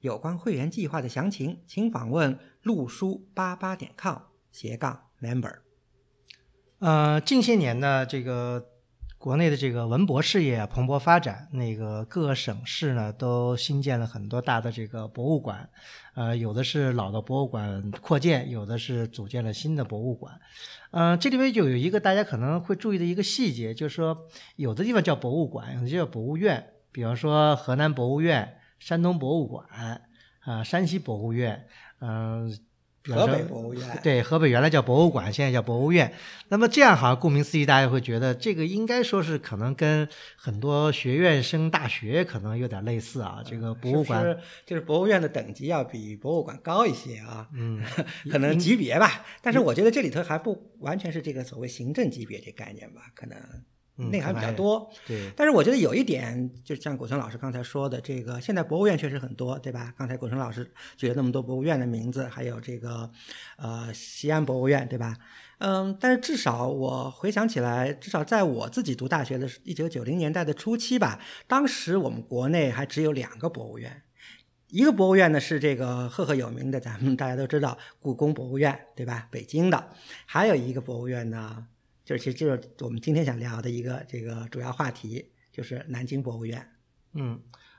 有关会员计划的详情，请访问路书八八点 com 斜杠 member。呃，近些年呢，这个国内的这个文博事业蓬勃发展，那个各省市呢都新建了很多大的这个博物馆，呃，有的是老的博物馆扩建，有的是组建了新的博物馆。嗯，这里面就有一个大家可能会注意的一个细节，就是说有的地方叫博物馆，有的叫博物院，比方说河南博物院。山东博物馆啊，山西博物院，嗯，河北博物院，对，河北原来叫博物馆，现在叫博物院。那么这样好像顾名思义，大家会觉得这个应该说是可能跟很多学院升大学可能有点类似啊。这个博物馆就是博物院的等级要比博物馆高一些啊，嗯，可能级别吧。但是我觉得这里头还不完全是这个所谓行政级别这概念吧，可能。内涵比较多，对。但是我觉得有一点，就像古村老师刚才说的，这个现在博物院确实很多，对吧？刚才古村老师举了那么多博物院的名字，还有这个，呃，西安博物院，对吧？嗯，但是至少我回想起来，至少在我自己读大学的一九九零年代的初期吧，当时我们国内还只有两个博物院，一个博物院呢是这个赫赫有名的，咱们大家都知道故宫博物院，对吧？北京的，还有一个博物院呢。就是，其实就是我们今天想聊的一个这个主要话题，就是南京博物院。嗯，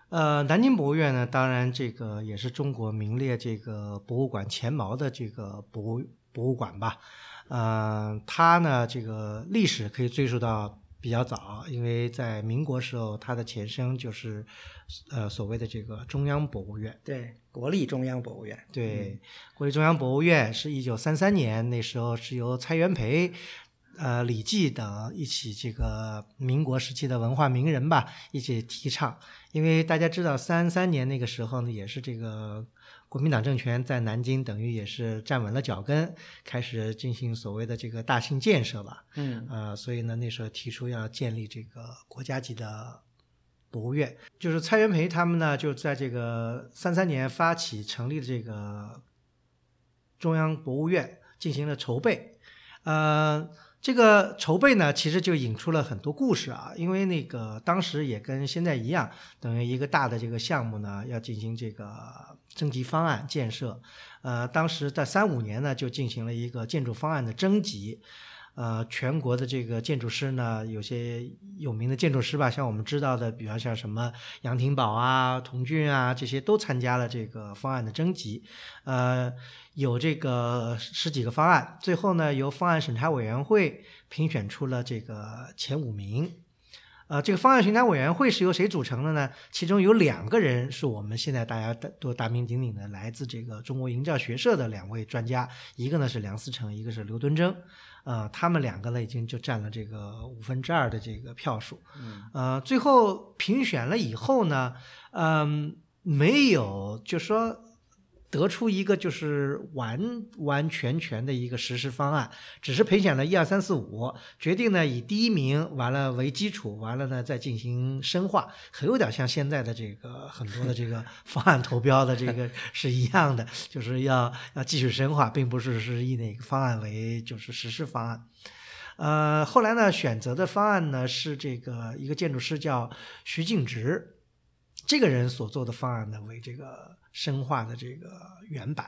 呃，南京博物院呢，当然这个也是中国名列这个博物馆前茅的这个博物博物馆吧。呃，它呢，这个历史可以追溯到比较早，因为在民国时候，它的前身就是呃所谓的这个中央博物院。对，国立中央博物院。对，国立中央博物院是一九三三年，那时候是由蔡元培。呃，李济等一起，这个民国时期的文化名人吧，一起提倡。因为大家知道，三三年那个时候呢，也是这个国民党政权在南京，等于也是站稳了脚跟，开始进行所谓的这个大型建设吧。嗯，呃，所以呢，那时候提出要建立这个国家级的博物院，就是蔡元培他们呢，就在这个三三年发起成立的这个中央博物院进行了筹备，呃。这个筹备呢，其实就引出了很多故事啊，因为那个当时也跟现在一样，等于一个大的这个项目呢，要进行这个征集方案建设，呃，当时在三五年呢，就进行了一个建筑方案的征集。呃，全国的这个建筑师呢，有些有名的建筑师吧，像我们知道的，比方像什么杨廷宝啊、童俊啊，这些都参加了这个方案的征集。呃，有这个十几个方案，最后呢，由方案审查委员会评选出了这个前五名。呃，这个方案评审委员会是由谁组成的呢？其中有两个人是我们现在大家都大名鼎鼎的，来自这个中国营造学社的两位专家，一个呢是梁思成，一个是刘敦桢。呃，他们两个呢，已经就占了这个五分之二的这个票数。嗯，呃，最后评选了以后呢，嗯，没有，就说。得出一个就是完完全全的一个实施方案，只是评选了一二三四五，决定呢以第一名完了为基础，完了呢再进行深化，很有点像现在的这个很多的这个方案投标的这个是一样的，就是要要继续深化，并不是是以哪个方案为就是实施方案。呃，后来呢选择的方案呢是这个一个建筑师叫徐敬直，这个人所做的方案呢为这个。深化的这个原版，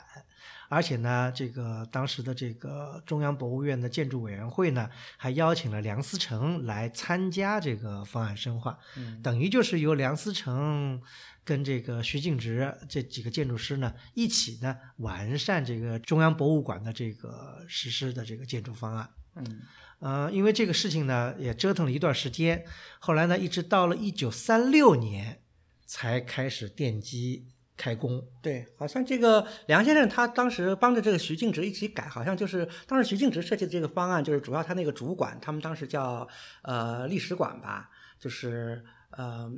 而且呢，这个当时的这个中央博物院的建筑委员会呢，还邀请了梁思成来参加这个方案深化，嗯等于就是由梁思成跟这个徐敬直这几个建筑师呢，一起呢完善这个中央博物馆的这个实施的这个建筑方案。嗯，呃，因为这个事情呢，也折腾了一段时间，后来呢，一直到了一九三六年才开始奠基。开工对，好像这个梁先生他当时帮着这个徐敬植一起改，好像就是当时徐敬植设计的这个方案，就是主要他那个主管，他们当时叫呃历史馆吧，就是呃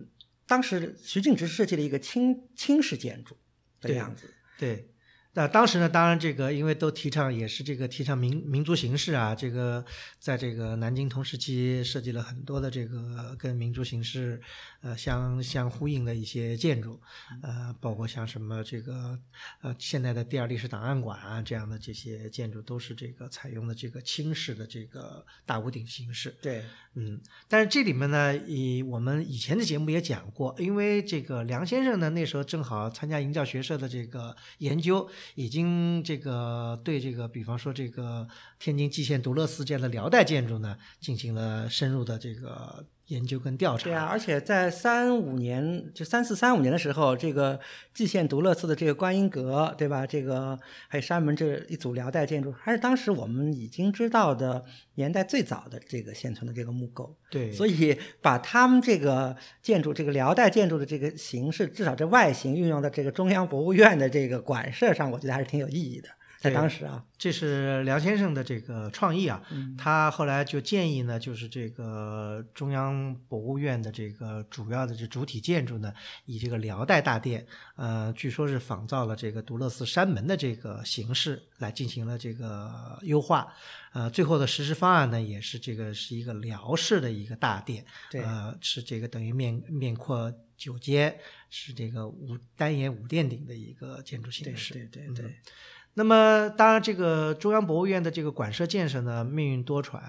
当时徐敬植设计了一个清清式建筑的样子。对，那当时呢，当然这个因为都提倡也是这个提倡民民族形式啊，这个在这个南京同时期设计了很多的这个跟民族形式呃相相呼应的一些建筑，呃，包括像什么这个呃现在的第二历史档案馆啊这样的这些建筑都是这个采用的这个清式的这个大屋顶形式。对，嗯，但是这里面呢，以我们以前的节目也讲过，因为这个梁先生呢那时候正好参加营教学社的这个研究。已经这个对这个，比方说这个天津蓟县独乐寺这样的辽代建筑呢，进行了深入的这个研究跟调查。对啊，而且在三五年，就三四三五年的时候，这个蓟县独乐寺的这个观音阁，对吧？这个还有山门这一组辽代建筑，还是当时我们已经知道的年代最早的这个现存的这个木构。对，所以把他们这个建筑，这个辽代建筑的这个形式，至少这外形运用到这个中央博物院的这个馆舍上，我觉得还是挺有意义的。在当时啊，这是梁先生的这个创意啊，他后来就建议呢，就是这个中央博物院的这个主要的这主体建筑呢，以这个辽代大殿，呃，据说是仿造了这个独乐寺山门的这个形式来进行了这个优化，呃，最后的实施方案呢，也是这个是一个辽式的一个大殿，呃，是这个等于面面阔九间，是这个五单檐五殿顶的一个建筑形式，对对对。那么，当然，这个中央博物院的这个馆舍建设呢，命运多舛。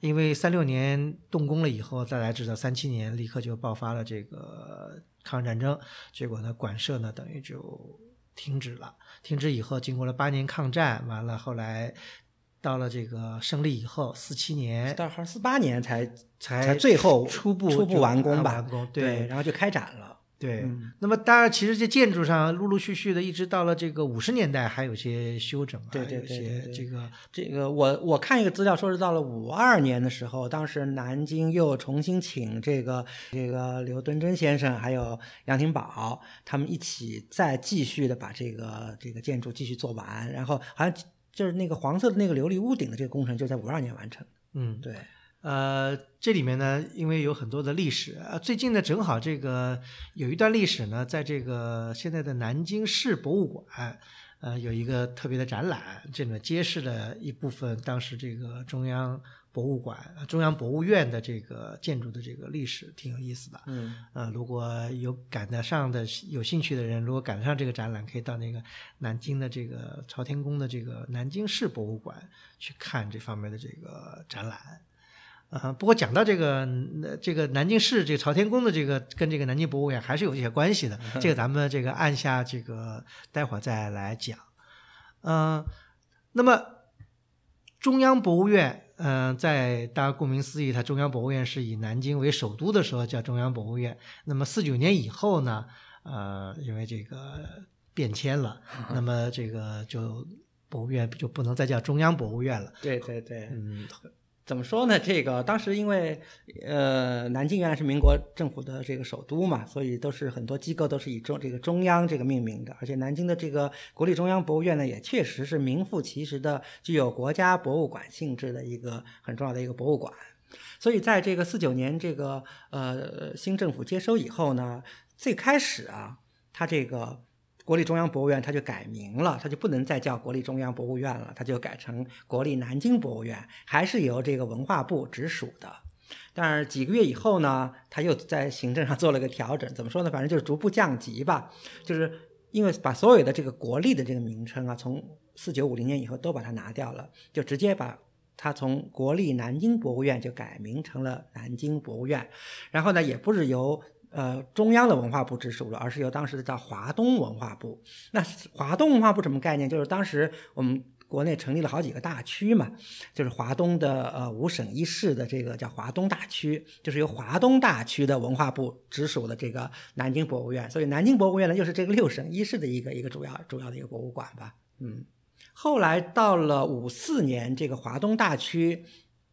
因为三六年动工了以后，再来至到三七年，立刻就爆发了这个抗日战争，结果呢，馆舍呢等于就停止了。停止以后，经过了八年抗战，完了后来到了这个胜利以后，四七年，到四八年才才最后初步初步完工吧？完工对，然后就开展了。对，那么当然，其实这建筑上陆陆续续的，一直到了这个五十年代，还有些修整啊，对对对，这个这个，我我看一个资料说是到了五二年的时候，当时南京又重新请这个这个刘敦桢先生还有杨廷宝他们一起再继续的把这个这个建筑继续做完，然后好像就是那个黄色的那个琉璃屋顶的这个工程就在五二年完成。嗯，对。呃，这里面呢，因为有很多的历史，呃，最近呢，正好这个有一段历史呢，在这个现在的南京市博物馆，呃，有一个特别的展览，这里面揭示了一部分当时这个中央博物馆、中央博物院的这个建筑的这个历史，挺有意思的。嗯，呃，如果有赶得上的、有兴趣的人，如果赶得上这个展览，可以到那个南京的这个朝天宫的这个南京市博物馆去看这方面的这个展览。啊，不过讲到这个，这个南京市这个朝天宫的这个跟这个南京博物院还是有一些关系的。这个咱们这个按下这个待会儿再来讲。嗯，那么中央博物院，嗯，在大家顾名思义，它中央博物院是以南京为首都的时候叫中央博物院。那么四九年以后呢，呃，因为这个变迁了，那么这个就博物院就不能再叫中央博物院了。对对对，嗯。怎么说呢？这个当时因为，呃，南京原来是民国政府的这个首都嘛，所以都是很多机构都是以中这个中央这个命名的。而且南京的这个国立中央博物院呢，也确实是名副其实的具有国家博物馆性质的一个很重要的一个博物馆。所以在这个四九年这个呃新政府接收以后呢，最开始啊，它这个。国立中央博物院，它就改名了，它就不能再叫国立中央博物院了，它就改成国立南京博物院，还是由这个文化部直属的。但是几个月以后呢，他又在行政上做了个调整，怎么说呢？反正就是逐步降级吧，就是因为把所有的这个国立的这个名称啊，从四九五零年以后都把它拿掉了，就直接把它从国立南京博物院就改名成了南京博物院，然后呢，也不是由。呃，中央的文化部直属了，而是由当时的叫华东文化部。那华东文化部什么概念？就是当时我们国内成立了好几个大区嘛，就是华东的呃五省一市的这个叫华东大区，就是由华东大区的文化部直属的这个南京博物院。所以南京博物院呢，就是这个六省一市的一个一个主要主要的一个博物馆吧。嗯，后来到了五四年，这个华东大区。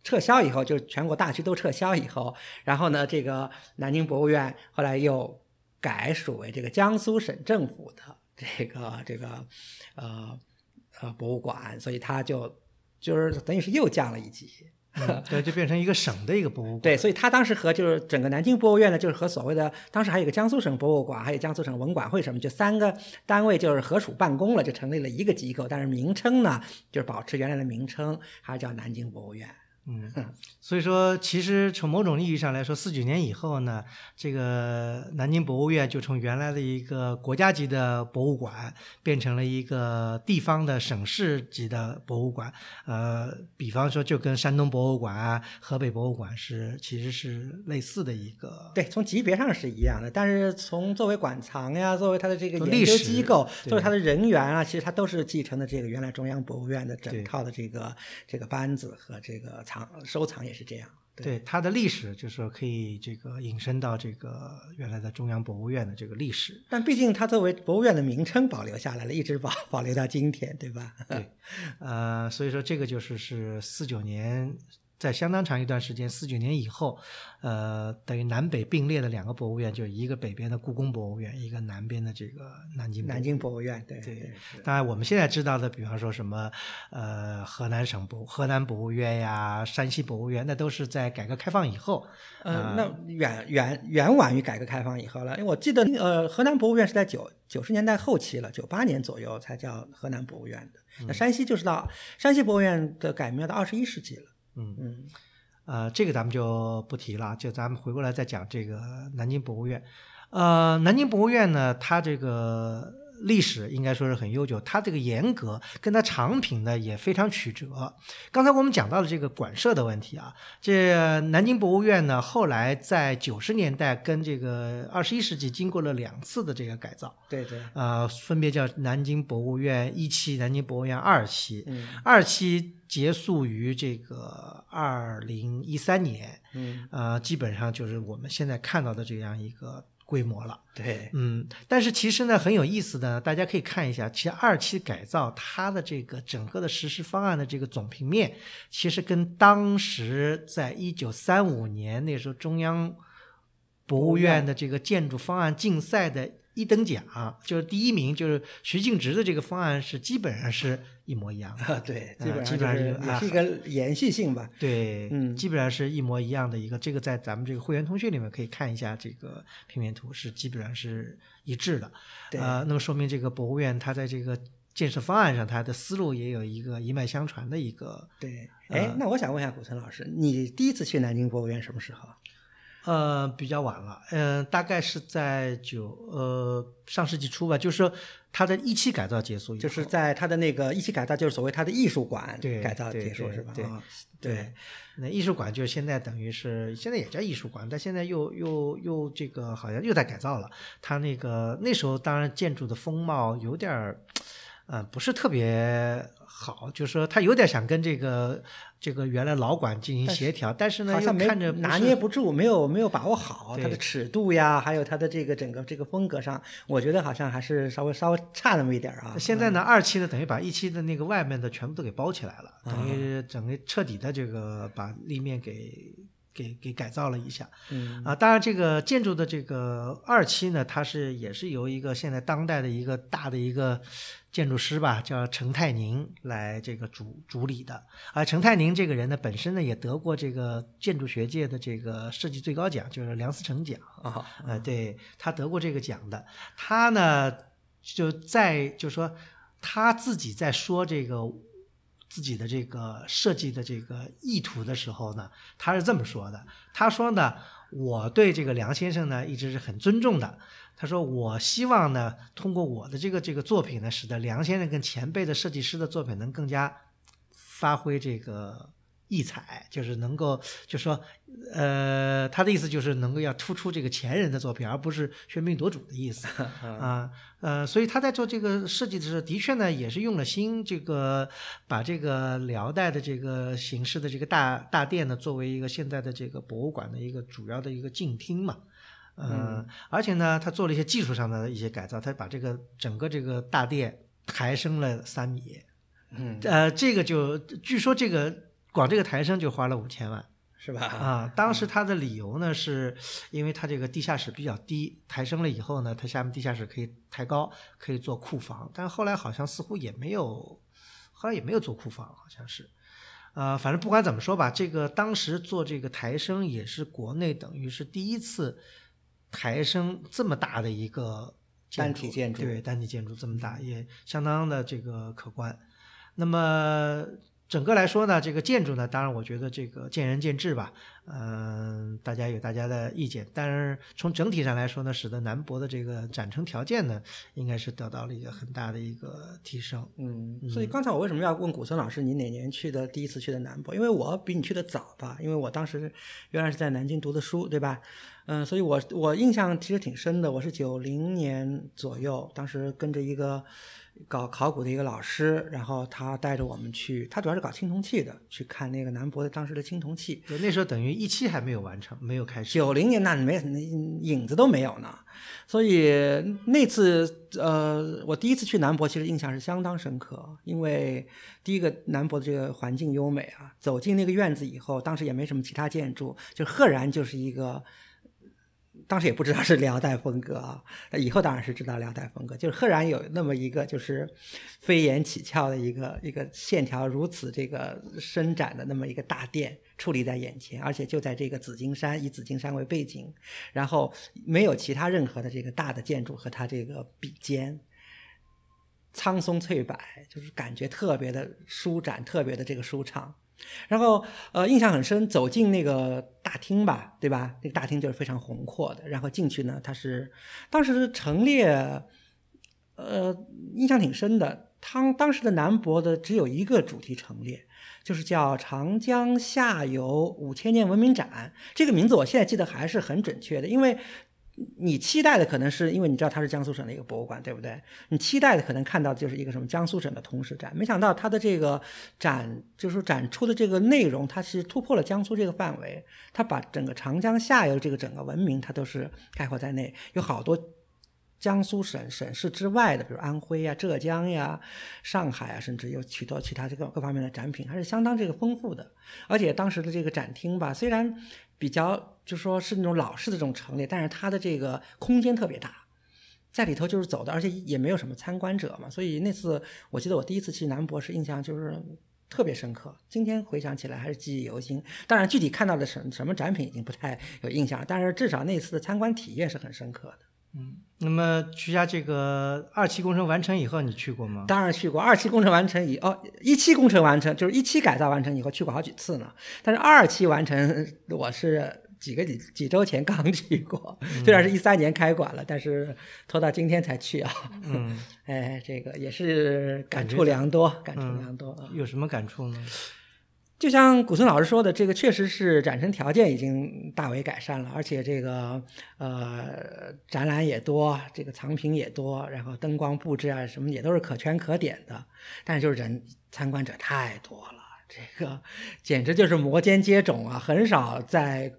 撤销以后，就是全国大区都撤销以后，然后呢，这个南京博物院后来又改属为这个江苏省政府的这个这个呃呃博物馆，所以它就就是等于是又降了一级。嗯对，就变成一个省的一个博物馆。对，所以他当时和就是整个南京博物院呢，就是和所谓的当时还有一个江苏省博物馆，还有江苏省文管会什么，就三个单位就是合署办公了，就成立了一个机构，但是名称呢就是保持原来的名称，还是叫南京博物院。嗯，所以说，其实从某种意义上来说，四九年以后呢，这个南京博物院就从原来的一个国家级的博物馆，变成了一个地方的省市级的博物馆。呃，比方说，就跟山东博物馆啊、河北博物馆是其实是类似的一个。对，从级别上是一样的，但是从作为馆藏呀，作为它的这个研究机构，作为它的人员啊，其实它都是继承的这个原来中央博物院的整套的这个这个班子和这个藏收藏也是这样。对它的历史，就是说可以这个引申到这个原来的中央博物院的这个历史。但毕竟它作为博物院的名称保留下来了，一直保保留到今天，对吧？对，呃，所以说这个就是是四九年，在相当长一段时间，四九年以后，呃，等于南北并列的两个博物院，就一个北边的故宫博物院，一个南边的这个南京博物南京博物院，对当然，我们现在知道的，比方说什么，呃，河南省博、河南博物院呀、山西博物院，那都是在改革开放以后。呃，那远远远晚于改革开放以后了，因为我记得，呃，河南博物院是在九九十年代后期了，九八年左右才叫河南博物院的。那山西就是到山西博物院的改名到二十一世纪了。嗯嗯，呃，这个咱们就不提了，就咱们回过来再讲这个南京博物院。呃，南京博物院呢，它这个历史应该说是很悠久，它这个严格跟它藏品呢也非常曲折。刚才我们讲到了这个馆舍的问题啊，这南京博物院呢，后来在九十年代跟这个二十一世纪经过了两次的这个改造，对对，呃，分别叫南京博物院一期、南京博物院二期。嗯。二期结束于这个二零一三年，嗯，呃，基本上就是我们现在看到的这样一个规模了。对，嗯，但是其实呢，很有意思的，大家可以看一下，其实二期改造它的这个整个的实施方案的这个总平面，其实跟当时在一九三五年那时候中央博物院的这个建筑方案竞赛的一等奖，就是第一名，就是徐静植的这个方案是基本上是一模一样的。啊对，啊基本基本上也是一个延续性吧。对，嗯基本上是一模一样的一个，这个在咱们这个会员通讯里面可以看一下这个平面图，是基本上是一致的。对呃，那么说明这个博物院它在这个建设方案上，它的思路也有一个一脉相传的一个。对，哎，那我想问一下古村老师，你第一次去南京博物院什么时候？呃，比较晚了，嗯、大概是在九呃上世纪初吧，就是说它的一期改造结束就是在它的那个一期改造，就是所谓它的艺术馆对改造结束是吧？对那艺术馆就现在等于是现在也叫艺术馆，但现在又又又这个好像又在改造了。它那个那时候当然建筑的风貌有点儿，呃，不是特别好，就是说他有点想跟这个这个原来老馆进行协调，但是呢又好像没看着拿捏不住，没有没有把握好它的尺度呀，还有它的这个整个这个风格上，我觉得好像还是稍微稍微差那么一点儿啊。现在呢，二期呢等于把一期的那个外面的全部都给包起来了，等于整个彻底的这个把立面给给给改造了一下。嗯，啊，当然，这个建筑的这个二期呢，它是也是由一个现在当代的一个大的一个建筑师吧，叫程泰宁来这个主主理的。啊，程泰宁这个人呢，本身呢也得过这个建筑学界的这个设计最高奖，就是梁思成奖。啊，呃，对他得过这个奖的。他呢，就在就说他自己在说这个自己的这个设计的这个意图的时候呢，他是这么说的。他说呢，我对这个梁先生呢一直是很尊重的。他说，我希望呢，通过我的这个这个作品呢，使得梁先生跟前辈的设计师的作品能更加发挥这个异彩，就是能够，就说，呃，他的意思就是能够要突出这个前人的作品，而不是喧宾夺主的意思 啊，呃，所以他在做这个设计的时候，的确呢也是用了心，这个把这个辽代的这个形式的这个大大殿呢，作为一个现在的这个博物馆的一个主要的一个静厅嘛。呃，而且呢，他做了一些技术上的一些改造，他把这个整个这个大殿抬升了三米，嗯，呃，这个就据说这个光这个抬升就花了五千万是吧？啊。当时他的理由呢，是因为他这个地下室比较低，抬升了以后呢，它下面地下室可以抬高，可以做库房。但后来好像似乎也没有，后来也没有做库房，好像是。呃，反正不管怎么说吧，这个当时做这个抬升也是国内等于是第一次抬升这么大的一个单体建筑，对单体建筑这么大，也相当的这个可观。那么。整个来说呢，这个建筑呢，当然我觉得这个见仁见智吧，嗯，大家有大家的意见。但是从整体上来说呢，使得南博的这个展成条件呢，应该是得到了一个很大的一个提升。嗯，所以刚才我为什么要问古森老师，你哪年去的？第一次去的南博？因为我比你去的早吧，因为我当时原来是在南京读的书，对吧？嗯，所以我我印象其实挺深的。我是九零年左右，当时跟着一个。搞考古的一个老师，然后他带着我们去，他主要是搞青铜器的，去看那个南博的当时的青铜器。对，那时候等于一期还没有完成，没有开始。九零年那没影子都没有呢，所以那次呃，我第一次去南博，其实印象是相当深刻，因为第一个南博的这个环境优美啊，走进那个院子以后，当时也没什么其他建筑，就赫然就是一个。当时也不知道是辽代风格啊，以后当然是知道辽代风格，就是赫然有那么一个就是飞檐起翘的一个一个线条如此这个伸展的那么一个大殿矗立在眼前，而且就在这个紫金山，以紫金山为背景，然后没有其他任何的这个大的建筑和它这个比肩，苍松翠柏，就是感觉特别的舒展，特别的这个舒畅。然后，呃，印象很深，走进那个大厅吧，对吧？那个大厅就是非常宏阔的。然后进去呢，它是当时陈列，呃，印象挺深的。当当时的南博的只有一个主题陈列，就是叫“长江下游五千年文明展”。这个名字我现在记得还是很准确的，因为。你期待的可能是因为你知道它是江苏省的一个博物馆，对不对？你期待的可能看到的就是一个什么江苏省的通史展，没想到它的这个展就是展出的这个内容，它是突破了江苏这个范围，它把整个长江下游这个整个文明它都是概括在内，有好多江苏省省市之外的，比如安徽呀、浙江呀、上海啊，甚至有许多其他这个各方面的展品，还是相当这个丰富的。而且当时的这个展厅吧，虽然比较。就说是那种老式的这种陈列，但是它的这个空间特别大，在里头就是走的，而且也没有什么参观者嘛，所以那次我记得我第一次去南博士，印象就是特别深刻。今天回想起来还是记忆犹新。当然，具体看到的什什么展品已经不太有印象了，但是至少那次的参观体验是很深刻的。嗯，那么徐家这个二期工程完成以后，你去过吗？当然去过。二期工程完成以哦，一期工程完成就是一期改造完成以后去过好几次呢。但是二期完成，我是。几个几几周前 刚去过，虽然是一三年开馆了，但是拖到今天才去啊。嗯，哎，这个也是感触良多，感触良多。有什么感触呢？就像古村老师说的，这个确实是展陈条件已经大为改善了，而且这个呃展览也多，这个藏品也多，然后灯光布置啊什么也都是可圈可点的。但是就是人参观者太多了，这个简直就是摩肩接踵啊，很少在。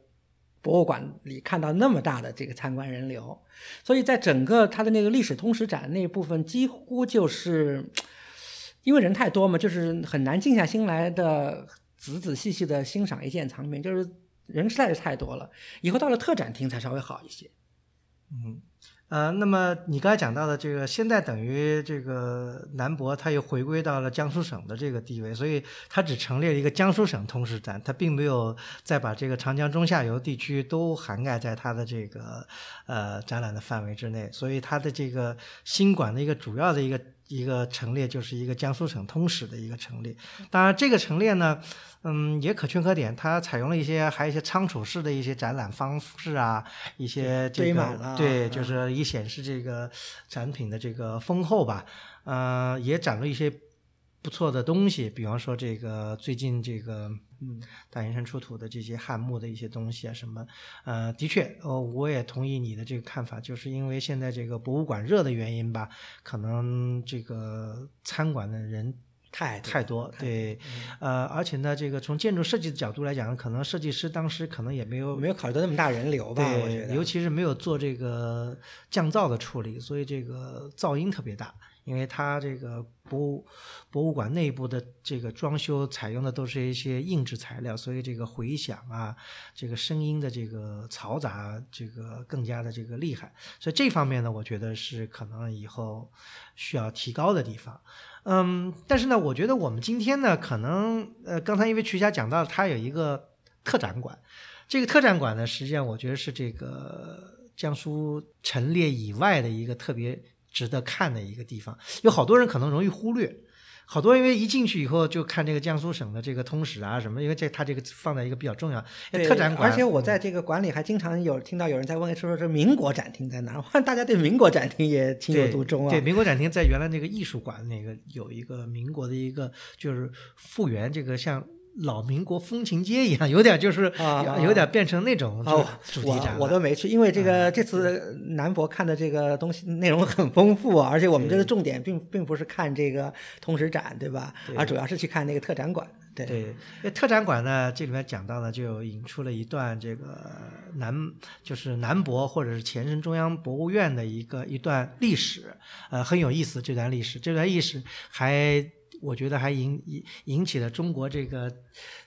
博物馆里看到那么大的这个参观人流，所以在整个它的那个历史通史展那部分，几乎就是因为人太多嘛，就是很难静下心来的仔仔细细的欣赏一件藏品，就是人实在是太多了。以后到了特展厅才稍微好一些。嗯。呃，那么你刚才讲到的这个，现在等于这个南博，它又回归到了江苏省的这个地位，所以它只成立了一个江苏省通史展，它并没有再把这个长江中下游地区都涵盖在它的这个呃展览的范围之内，所以它的这个新馆的一个主要的一个。一个陈列就是一个江苏省通史的一个陈列，当然这个陈列呢，嗯，也可圈可点，它采用了一些还有一些仓储式的一些展览方式啊，一些这个对，就是以显示这个展品的这个丰厚吧，呃，也展了一些。不错的东西，比方说这个最近这个嗯大云山出土的这些汉墓的一些东西啊什么，呃，的确，呃，我也同意你的这个看法，就是因为现在这个博物馆热的原因吧，可能这个参观的人太太多，对，呃，而且呢，这个从建筑设计的角度来讲，可能设计师当时可能也没有没有考虑到那么大人流吧，我觉得，尤其是没有做这个降噪的处理，所以这个噪音特别大。因为它这个博物博物馆内部的这个装修采用的都是一些硬质材料，所以这个回响啊，这个声音的这个嘈杂，这个更加的这个厉害。所以这方面呢，我觉得是可能以后需要提高的地方。嗯，但是呢，我觉得我们今天呢，可能呃，刚才因为瞿霞讲到它有一个特展馆，这个特展馆呢，实际上我觉得是这个江苏陈列以外的一个特别值得看的一个地方，有好多人可能容易忽略。好多因为一进去以后就看这个江苏省的这个通史啊什么，因为这它这个放在一个比较重要特展馆，而且我在这个馆里还经常有听到有人在问说说这民国展厅在哪儿？大家对民国展厅也情有独钟啊。对，民国展厅在原来那个艺术馆那个有一个民国的一个就是复原这个像。老民国风情街一样，有点就是有点变成那种主题展。我都没去，因为这个这次南博看的这个东西内容很丰富，而且我们这个重点并并不是看这个通史展，对吧？而主要是去看那个特展馆。对对，特展馆呢，这里面讲到呢，就引出了一段这个南就是南博或者是前身中央博物院的一个一段历史，呃，很有意思。这段历史，这段历史还。我觉得还引引引起了中国这个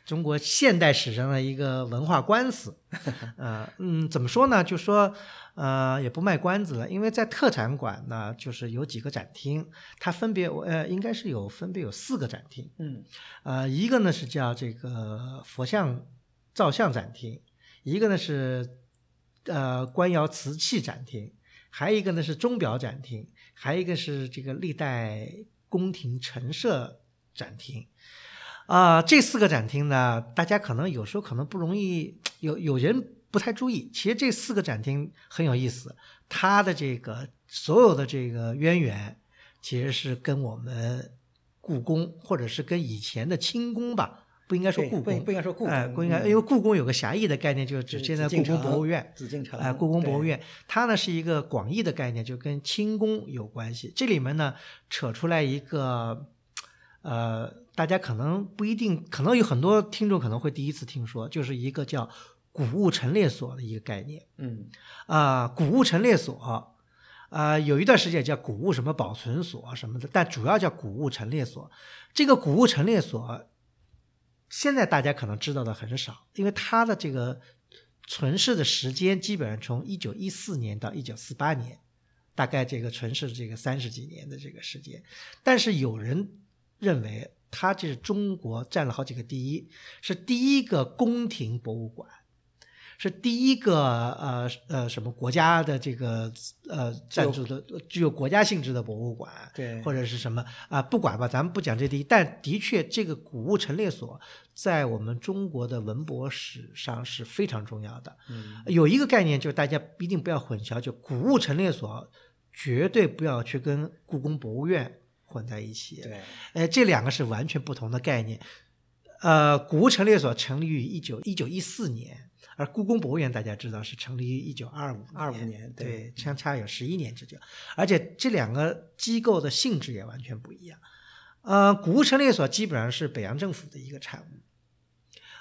中国现代史上的一个文化官司，呃嗯，怎么说呢？就说呃也不卖关子了，因为在特展馆呢，就是有几个展厅，它分别呃应该是有分别有四个展厅，嗯，呃一个呢是叫这个佛像造像展厅，一个呢是呃官窑瓷器展厅，还有一个呢是钟表展厅，还有一个是这个历代。宫廷陈设展厅，啊，这四个展厅呢，大家可能有时候可能不容易有有人不太注意。其实这四个展厅很有意思，它的这个所有的这个渊源，其实是跟我们故宫或者是跟以前的清宫吧。不应该说故宫，不应该说故宫，哎，不应该，因为故宫有个狭义的概念，就是指现在故宫博物院，紫禁城，哎，故宫博物院，它呢是一个广义的概念，就跟清宫有关系。这里面呢扯出来一个，呃，大家可能不一定，可能有很多听众可能会第一次听说，就是一个叫古物陈列所的一个概念。嗯，啊，古物陈列所，啊，有一段时间叫古物什么保存所什么的，但主要叫古物陈列所。这个古物陈列所。现在大家可能知道的很少，因为它的这个存世的时间基本上从一九一四年到一九四八年，大概这个存世这个三十几年的这个时间。但是有人认为，它这是中国占了好几个第一，是第一个宫廷博物馆。是第一个呃呃什么国家的这个呃赞助的具有国家性质的博物馆，对，或者是什么啊？不管吧，咱们不讲这第一，但的确这个古物陈列所在我们中国的文博史上是非常重要的。嗯，有一个概念就是大家一定不要混淆，就古物陈列所绝对不要去跟故宫博物院混在一起。对，哎，这两个是完全不同的概念。呃，古物陈列所成立于一九一九一四年。而故宫博物院大家知道是成立于一九二五二五年，对，相差有十一年之久，而且这两个机构的性质也完全不一样。呃，古物陈列所基本上是北洋政府的一个产物。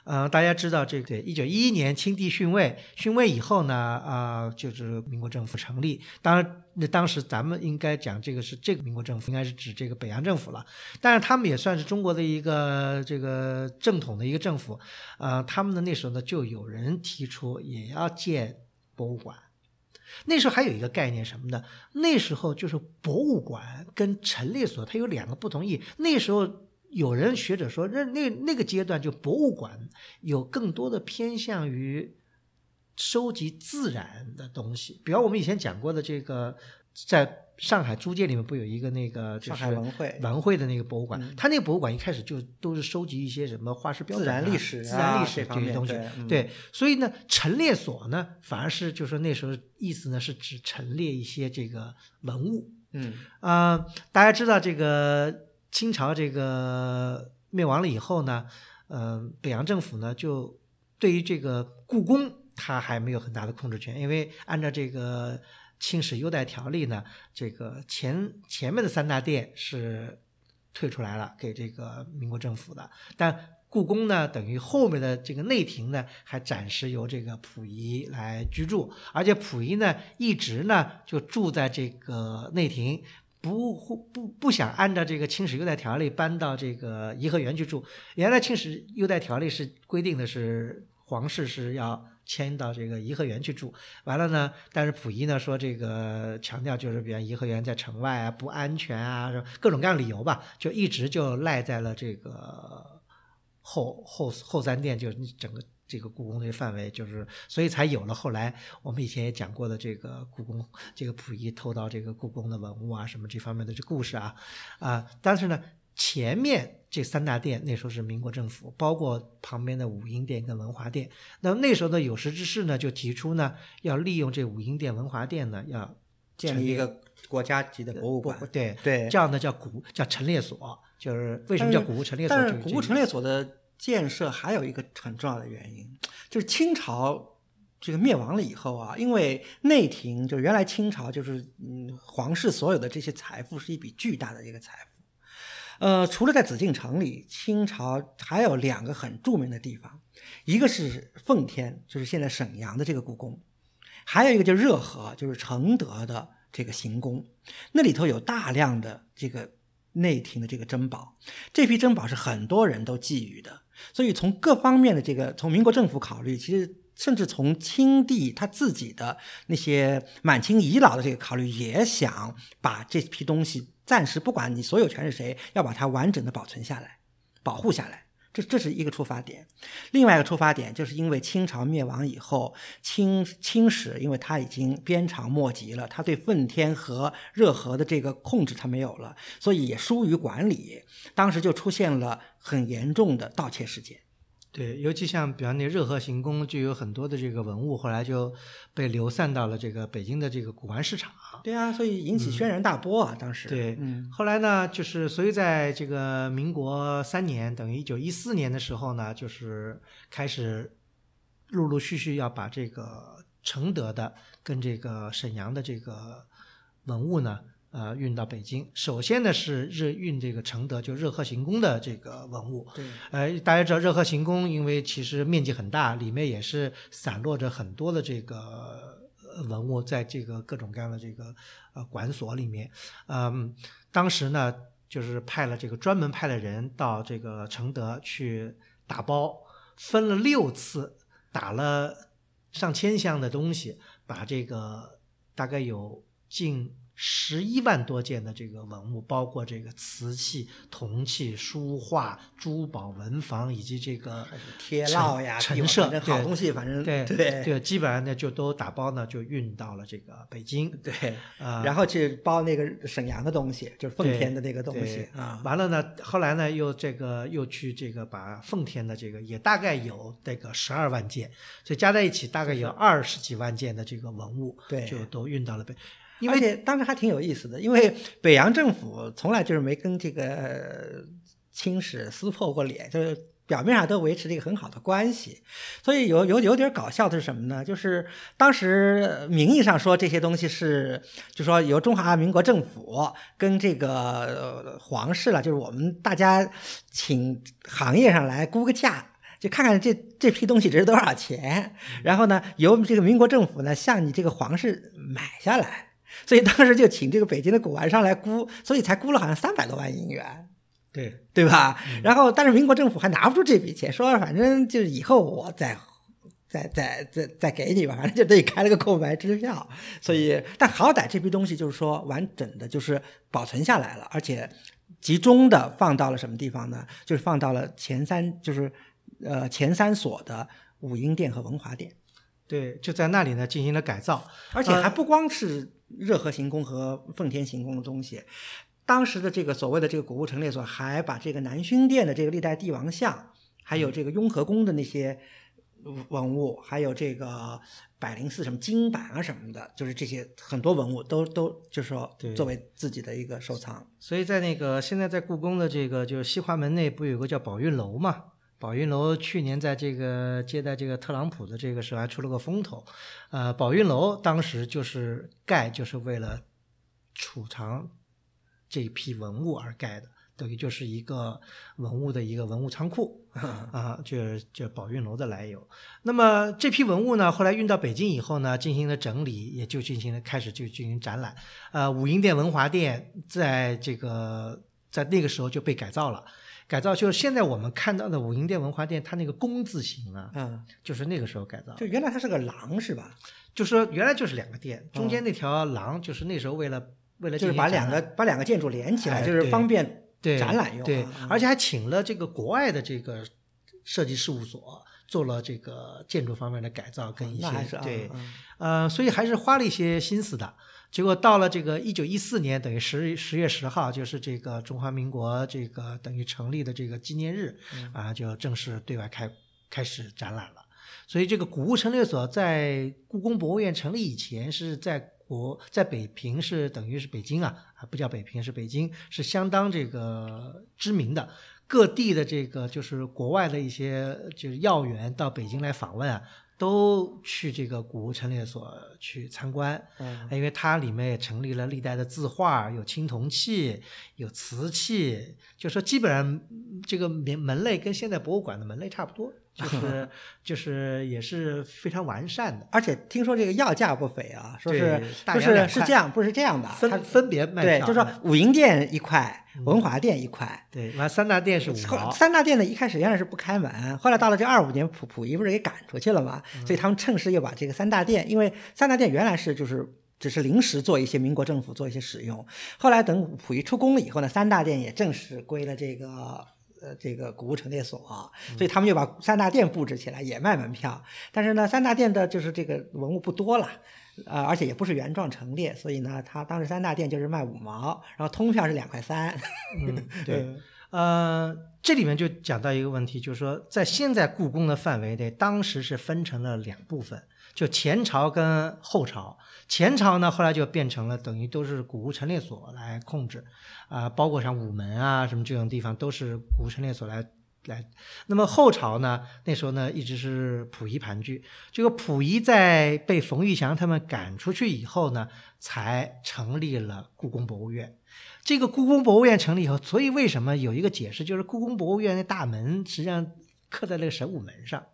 呃，大家知道这个，一九一一年清帝逊位，逊位以后呢，啊，就是民国政府成立。当然，那当时咱们应该讲这个是这个民国政府，应该是指这个北洋政府了。但是他们也算是中国的一个这个正统的一个政府。呃，他们的那时候呢，就有人提出也要建博物馆。那时候还有一个概念什么呢？那时候就是博物馆跟陈列所它有两个不同意。那时候。有人学者说，那那那个阶段就博物馆有更多的偏向于收集自然的东西，比方我们以前讲过的这个，在上海租界里面不有一个那个上海文会文会的那个博物馆，它那个博物馆一开始就都是收集一些什么化石标本、自然历史、自然历史这些东西。对，所以呢，陈列所呢，反而是就说那时候意思呢是指陈列一些这个文物。嗯啊，大家知道这个。清朝这个灭亡了以后呢，呃，北洋政府呢就对于这个故宫，它还没有很大的控制权，因为按照这个清史优待条例呢，这个前前面的三大殿是退出来了，给这个民国政府的，但故宫呢，等于后面的这个内廷呢，还暂时由这个溥仪来居住，而且溥仪呢，一直呢就住在这个内廷。不不不想按照这个清史优待条例搬到这个颐和园去住。原来清史优待条例是规定的是皇室是要迁到这个颐和园去住。完了呢，但是溥仪呢说这个强调就是，比方颐和园在城外啊，不安全啊，各种各样理由吧，就一直就赖在了这个后后后三殿，就是整个。这个故宫这个范围，就是所以才有了后来我们以前也讲过的这个故宫，这个溥仪偷到这个故宫的文物啊，什么这方面的这故事啊，啊，但是呢，前面这三大殿那时候是民国政府，包括旁边的武英殿跟文华殿，那那时候的有识之士呢，就提出呢，要利用这武英殿、文华殿呢，要建立一个国家级的博物馆，对对，这样呢叫古叫陈列所，就是为什么叫古物陈列所？但是古物陈列所的。建设还有一个很重要的原因，就是清朝这个灭亡了以后啊，因为内廷就原来清朝就是嗯皇室所有的这些财富是一笔巨大的一个财富，呃，除了在紫禁城里，清朝还有两个很著名的地方，一个是奉天，就是现在沈阳的这个故宫，还有一个就是热河，就是承德的这个行宫，那里头有大量的这个内廷的这个珍宝，这批珍宝是很多人都觊觎的。所以从各方面的这个，从民国政府考虑，其实甚至从清帝他自己的那些满清遗老的这个考虑，也想把这批东西暂时不管你所有权是谁，要把它完整的保存下来，保护下来。这这是一个出发点。另外一个出发点，就是因为清朝灭亡以后，清清史因为他已经鞭长莫及了，他对奉天和热河的这个控制他没有了，所以也疏于管理。当时就出现了很严重的盗窃事件。对，尤其像比方那热河行宫，就有很多的这个文物，后来就被流散到了这个北京的这个古玩市场。对啊，所以引起轩然大波啊，当时。对，嗯。后来呢，就是所以在这个民国三年，等于一九一四年的时候呢，就是开始陆陆续续要把这个承德的跟这个沈阳的这个文物呢。呃，运到北京，首先呢是热运这个承德，就热河行宫的这个文物。对，呃，大家知道热河行宫，因为其实面积很大，里面也是散落着很多的这个文物，在这个各种各样的这个呃馆所里面。嗯，当时呢，就是派了这个专门派了人到这个承德去打包，分了六次，打了上千箱的东西，把这个大概有近。十一万多件的这个文物，包括这个瓷器、铜器、书画、珠宝、文房，以及这个贴烙呀、陈设，好东西，反正对对对，基本上呢就都打包呢，就运到了这个北京。对，啊，然后去包那个沈阳的东西，就是奉天的那个东西啊。完了呢，后来呢又这个又去这个把奉天的这个也大概有这个十二万件，所以加在一起大概有二十几万件的这个文物，对，就都运到了北。而且当时还挺有意思的，因为北洋政府从来就是没跟这个清史撕破过脸，就是表面上都维持这个很好的关系。所以有有有点搞笑的是什么呢？就是当时名义上说这些东西是，就说由中华民国政府跟这个皇室了，就是我们大家请行业上来估个价，就看看这这批东西值多少钱，然后呢由这个民国政府呢向你这个皇室买下来。所以当时就请这个北京的古玩商来估，所以才估了好像三百多万银元，对对吧？然后但是民国政府还拿不出这笔钱，说反正就是以后我再再再再再给你吧，反正就等于开了个空白支票。所以但好歹这批东西就是说完整的，就是保存下来了，而且集中的放到了什么地方呢？就是放到了前三，就是呃前三所的武英殿和文华殿。对，就在那里呢进行了改造，而且还不光是。热河行宫和奉天行宫的东西，当时的这个所谓的这个古物陈列所还把这个南薰殿的这个历代帝王像，还有这个雍和宫的那些文物，还有这个百灵寺什么金版啊什么的，就是这些很多文物都都就是说作为自己的一个收藏。所以在那个现在在故宫的这个就是西华门内不有个叫宝运楼嘛？宝运楼去年在这个接待这个特朗普的这个时候还出了个风头，呃，宝运楼当时就是盖就是为了储藏这批文物而盖的，等于就是一个文物的一个文物仓库啊，就是就宝运楼的来由。那么这批文物呢，后来运到北京以后呢，进行了整理，也就进行了开始就进行展览。呃，武英殿、文华殿在这个。在那个时候就被改造了。改造就是现在我们看到的武英殿文华殿，它那个工字形啊，嗯，就是那个时候改造。就原来它是个廊是吧？就说原来就是两个殿，中间那条廊就是那时候为了为了就是把两个把两个建筑连起来，哎就是方便对展览用啊。对啊，而且还请了这个国外的这个设计事务所做了这个建筑方面的改造跟一些对，啊呃，所以还是花了一些心思的。结果到了这个一九一四年，等于十十月十号，就是这个中华民国这个等于成立的这个纪念日，嗯啊，就正式对外开开始展览了。所以这个古物陈列所在故宫博物院成立以前是在国在北平是等于是北京啊啊不叫北平是北京是相当这个知名的。各地的这个就是国外的一些就是要员到北京来访问啊，都去这个古物陈列所去参观。嗯。因为它里面也成立了历代的字画，有青铜器，有瓷器，就说基本上嗯这个门门类跟现在博物馆的门类差不多，就是就是也是非常完善的，而且听说这个要价不菲啊，说是对大不洋两块是是这样，不是这样的，它分分别卖对，就是说武英殿一块，文华殿一块。对，完三大殿是五后毛，三大殿呢，一开始原来是不开门，后来到了这二五年，溥溥仪不是给赶出去了嘛，嗯所以他们趁势又把这个三大殿，因为三大殿原来是就是只是临时做一些民国政府做一些使用，后来等溥仪出宫了以后呢，三大殿也正式归了这个。呃，这个古物陈列所、嗯所以他们就把三大殿布置起来，也卖门票。但是呢，三大殿的就是这个文物不多了，呃，而且也不是原状陈列，所以呢，他当时三大殿就是卖五毛，然后通票是两块三。嗯，对。呃，这里面就讲到一个问题，就是说，在现在故宫的范围内，当时是分成了两部分，就前朝跟后朝。前朝呢，后来就变成了等于都是古物陈列所来控制，啊、包括像午门啊什么这种地方都是古物陈列所来来。那么后朝呢，那时候呢一直是溥仪盘踞。这个溥仪在被冯玉祥他们赶出去以后呢，才成立了故宫博物院。这个故宫博物院成立以后，所以为什么有一个解释，就是故宫博物院的大门实际上刻在那个神武门上，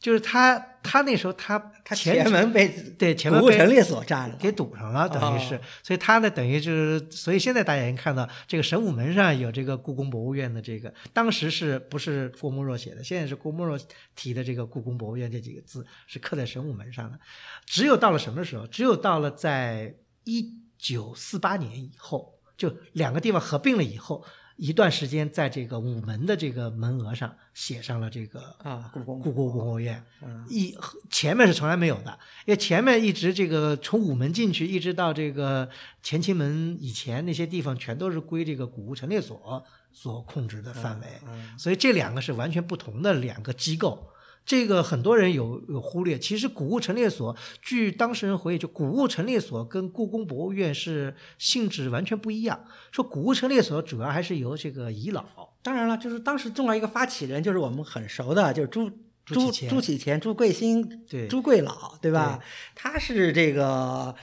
就是他他那时候他他前前门被对前门被古物陈列所占了，给堵上了，等于是，哦所以他呢，等于就是，所以现在大家也看到这个神武门上有这个故宫博物院的这个，当时是不是郭沫若写的？现在是郭沫若提的这个故宫博物院这几个字是刻在神武门上的。只有到了什么时候？只有到了在一九四八年以后，就两个地方合并了以后。一段时间，在这个午门的这个门额上写上了这个啊，故宫故宫博物院，嗯。一前面是从来没有的，因为前面一直这个从午门进去，一直到这个乾清门以前那些地方，全都是归这个古物陈列所所控制的范围，嗯。所以这两个是完全不同的两个机构。这个很多人有有忽略，其实古物陈列所，据当事人回忆，就古物陈列所跟故宫博物院是性质完全不一样。说古物陈列所主要还是由这个遗老，当然了，就是当时重要一个发起人，就是我们很熟的，就是朱朱朱启潜朱贵兴、对朱贵老，对吧？他是这个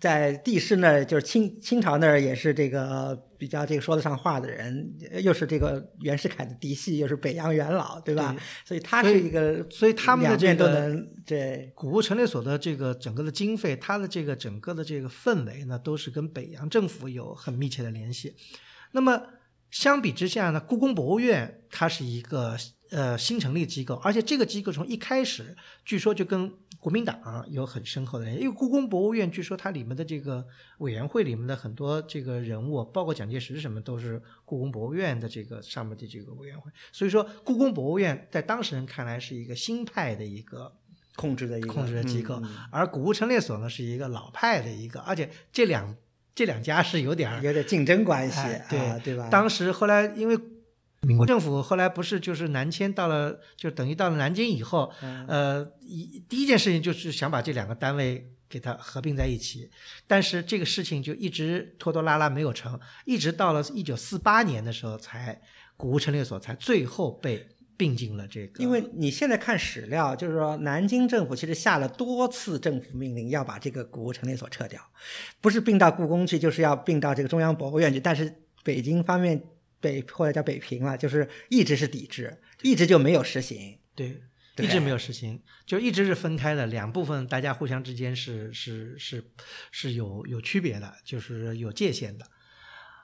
在帝室那儿，就是清清朝那儿也是这个比较这个说得上话的人，又是这个袁世凯的嫡系，又是北洋元老，对吧？对所以他是一个，所以他们的这个都能对古物陈列所的这个整个的经费，它的这个整个的这个氛围呢，都是跟北洋政府有很密切的联系。那么相比之下呢，故宫博物院它是一个呃新成立机构，而且这个机构从一开始据说就跟国民党有很深厚的因为故宫博物院据说它里面的这个委员会里面的很多这个人物，包括蒋介石什么，都是故宫博物院的这个上面的这个委员会，所以说故宫博物院在当事人看来是一个新派的一个。控制的一个控制的机构而古物陈列所呢是一个老派的一个，而且这两这两家是有点儿有点竞争关系，哎对啊，对吧？当时后来因为民国政府后来不是就是南迁到了，就等于到了南京以后，嗯呃，一第一件事情就是想把这两个单位给它合并在一起，但是这个事情就一直拖拖拉拉没有成，一直到了一九四八年的时候才古物陈列所才最后被并进了这个，因为你现在看史料，就是说南京政府其实下了多次政府命令要把这个古物陈列所撤掉，不是并到故宫去，就是要并到这个中央博物院去。但是北京方面北或者叫北平了，就是一直是抵制，一直就没有实行。对，对一直没有实行，就一直是分开的两部分，大家互相之间是是是是有有区别的，就是有界限的。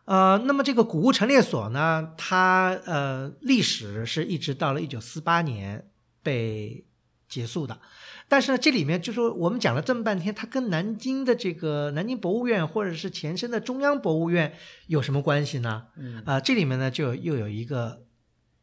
呃，那么这个古物陈列所呢，它呃历史是一直到了一九四八年被结束的。但是呢，这里面就说我们讲了这么半天，它跟南京的这个南京博物院或者是前身的中央博物院有什么关系呢？嗯啊、这里面呢就又有一个，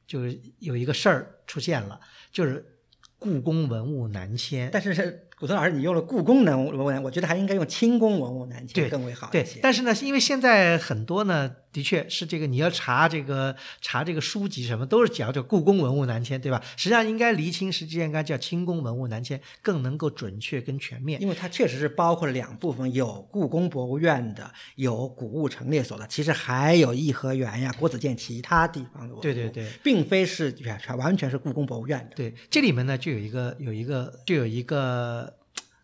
就是有一个事儿出现了，就是故宫文物南迁。但是是古村老师，你用了故宫文物文，我觉得还应该用清宫文物南迁更为好一对些。，但是呢，因为现在很多呢，的确是这个你要查这个查这个书籍什么，都是讲叫故宫文物南迁，对吧？实际上应该厘清，实际上应该叫清宫文物南迁，更能够准确跟全面。因为它确实是包括了两部分，有故宫博物院的，有古物陈列所的，其实还有颐和园呀、国子监其他地方的文物。对对对，并非是全全完全是故宫博物院的。对，这里面呢就有一个有一个就有一个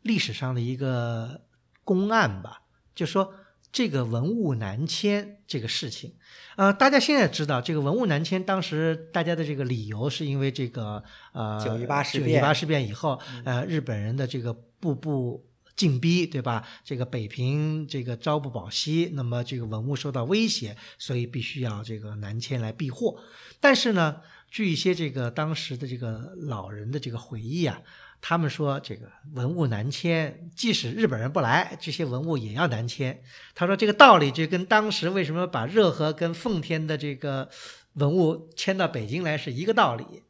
历史上的一个公案吧，就说这个文物南迁这个事情，呃，大家现在知道这个文物南迁，当时大家的这个理由是因为这个呃九一八事变九一八事变以后，呃，日本人的这个步步。进逼，对吧？这个北平这个朝不保夕，那么这个文物受到威胁，所以必须要这个南迁来避祸。但是呢，据一些这个当时的这个老人的这个回忆啊，他们说这个文物南迁，即使日本人不来，这些文物也要南迁。他说这个道理就跟当时为什么把热河跟奉天的这个文物迁到北京来是一个道理。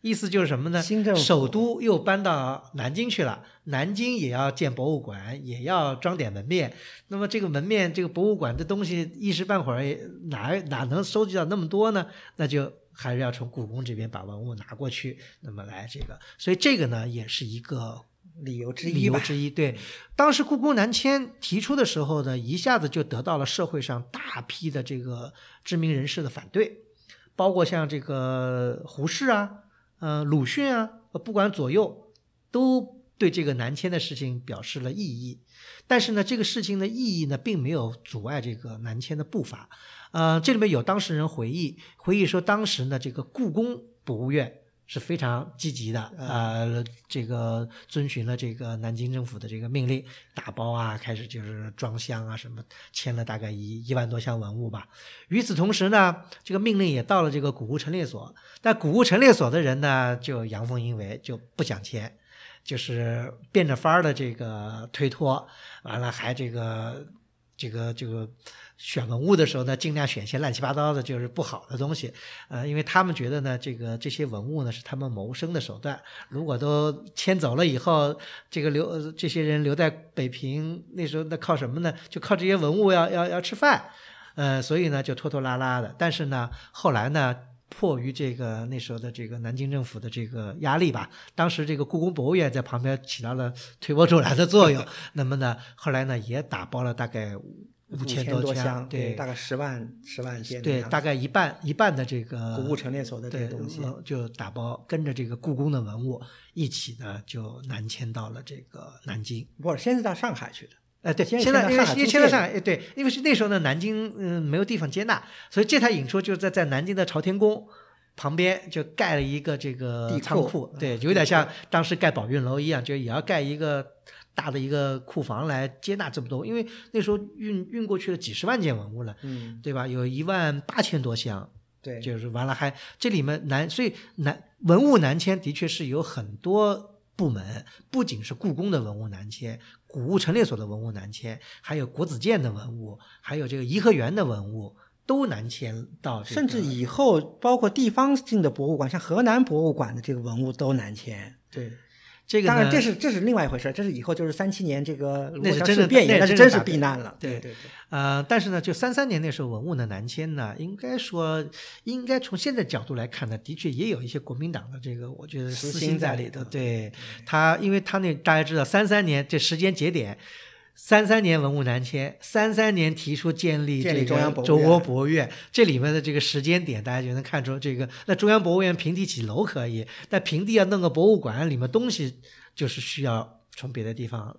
意思就是什么呢？新政府首都又搬到南京去了，南京也要建博物馆，也要装点门面。那么这个门面、这个博物馆的东西，一时半会儿哪哪能收集到那么多呢？那就还是要从故宫这边把文物拿过去，那么来这个。所以这个呢，也是一个理由之一理。由之一。对，当时故宫南迁提出的时候呢，一下子就得到了社会上大批的这个知名人士的反对，包括像这个胡适啊、呃鲁迅啊，呃不管左右，都对这个南迁的事情表示了异议。但是呢，这个事情的意义呢，并没有阻碍这个南迁的步伐。呃，这里面有当事人回忆，回忆说当时呢，这个故宫博物院是非常积极的，呃，这个遵循了这个南京政府的这个命令，打包啊，开始就是装箱啊，什么签了大概一一万多箱文物吧。与此同时呢，这个命令也到了这个古物陈列所，但古物陈列所的人呢，就阳奉阴违，就不想迁。就是变着法儿的这个推脱，完了还这个这个这个选文物的时候呢，尽量选些乱七八糟的，就是不好的东西，呃，因为他们觉得呢，这个这些文物呢是他们谋生的手段，如果都迁走了以后，这个留这些人留在北平，那时候那靠什么呢？就靠这些文物要要要吃饭，呃，所以呢就拖拖拉拉的，但是呢，后来呢。迫于这个那时候的这个南京政府的这个压力吧，当时这个故宫博物院在旁边起到了 推波助澜的作用。那么呢，后来呢也打包了大概五千千多箱，对，大概十万十万件。对，大概一半一半的这个古物陈列所的这对个东西。文就打包跟着这个故宫的文物一起呢，就南迁到了这个南京。不是，先是到上海去的。哎，对，先现在因为因为迁到上海租界迁到上海，哎，对，因为是那时候呢，南京嗯没有地方接纳，所以这台影出就是在在南京的朝天宫旁边就盖了一个这个仓库，对，嗯有点像当时盖宝运楼一样，就也要盖一个大的一个库房来接纳这么多，因为那时候运运过去了几十万件文物了，嗯，对吧？有一万八千多箱，对，就是完了还这里面南，所以南文物南迁的确是有很多部门，不仅是故宫的文物南迁，古物陈列所的文物南迁，还有国子监的文物，还有这个颐和园的文物都南迁到、这个，甚至以后包括地方性的博物馆，像河南博物馆的这个文物都南迁。对这个当然，这是这是另外一回事儿，这是以后就是三七年这个那是真的卢沟桥事变以那是真是避难了。对对对，呃，但是呢，就三三年那时候文物的南迁呢，应该说，应该从现在角度来看呢，的确也有一些国民党的这个，我觉得私心在里头。对他，因为他那大家知道，三三年这时间节点。三三年文物南迁，三三年提出建立这中央博物个中国院博物院，这里面的这个时间点，大家就能看出这个。那中央博物院平地起楼可以，但平地要弄个博物馆，里面东西就是需要从别的地方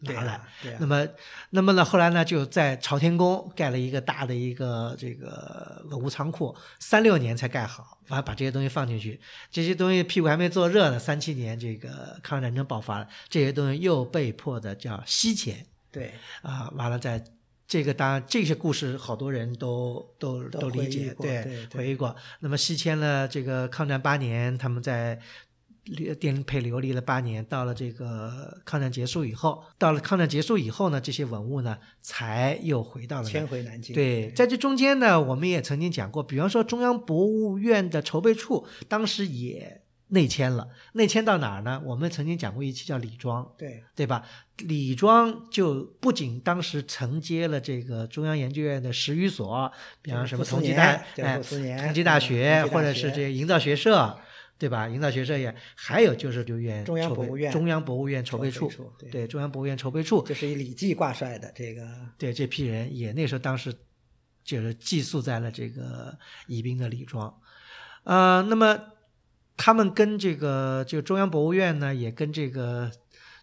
拿来。啊，对啊那么，那么呢，后来呢，就在朝天宫盖了一个大的一个这个文物仓库，三六年才盖好，完了把这些东西放进去。这些东西屁股还没坐热呢，三七年这个抗日战争爆发了，这些东西又被迫的叫西迁对，啊，完了再这个当然这些故事好多人都都都理解，对回忆过。那么西迁了这个抗战八年，他们在颠沛流离了八年，到了这个抗战结束以后，到了抗战结束以后呢，这些文物呢才又回到了迁回南京。对，在这中间呢，我们也曾经讲过，比方说中央博物院的筹备处当时也内迁了，内迁到哪儿呢？我们曾经讲过一期叫李庄，对对吧？李庄就不仅当时承接了这个中央研究院的十余所，比方什么同济大哎，同济大学，或者是这个营造学社。对吧？营造学社也还有就是留院中央博物院中央博物院筹备处，对中央博物院筹备处，就是以李济挂帅的这个，对这批人也那时候当时就是寄宿在了这个宜宾的李庄，呃，那么他们跟这个就中央博物院呢，也跟这个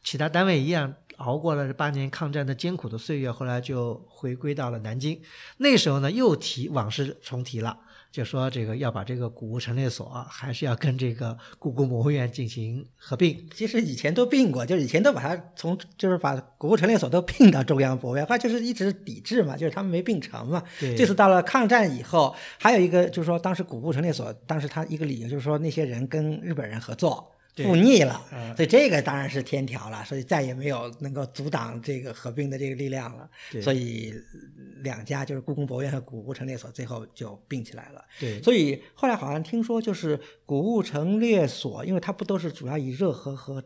其他单位一样，熬过了这八年抗战的艰苦的岁月，后来就回归到了南京。那时候呢，又提往事重提了。就说这个要把这个古物陈列所还是要跟这个故宫博物院进行合并。其实以前都并过，就是以前都把它从就是把古物陈列所都并到中央博物院，它就是一直抵制嘛，就是他们没并成嘛。对。这次到了抗战以后，还有一个就是说，当时古物陈列所当时他一个理由就是说那些人跟日本人合作。复逆了，所以这个当然是天条了，所以再也没有能够阻挡这个合并的这个力量了。所以两家就是故宫博物院和古物陈列所最后就并起来了。对，所以后来好像听说就是古物陈列所，因为它不都是主要以热河和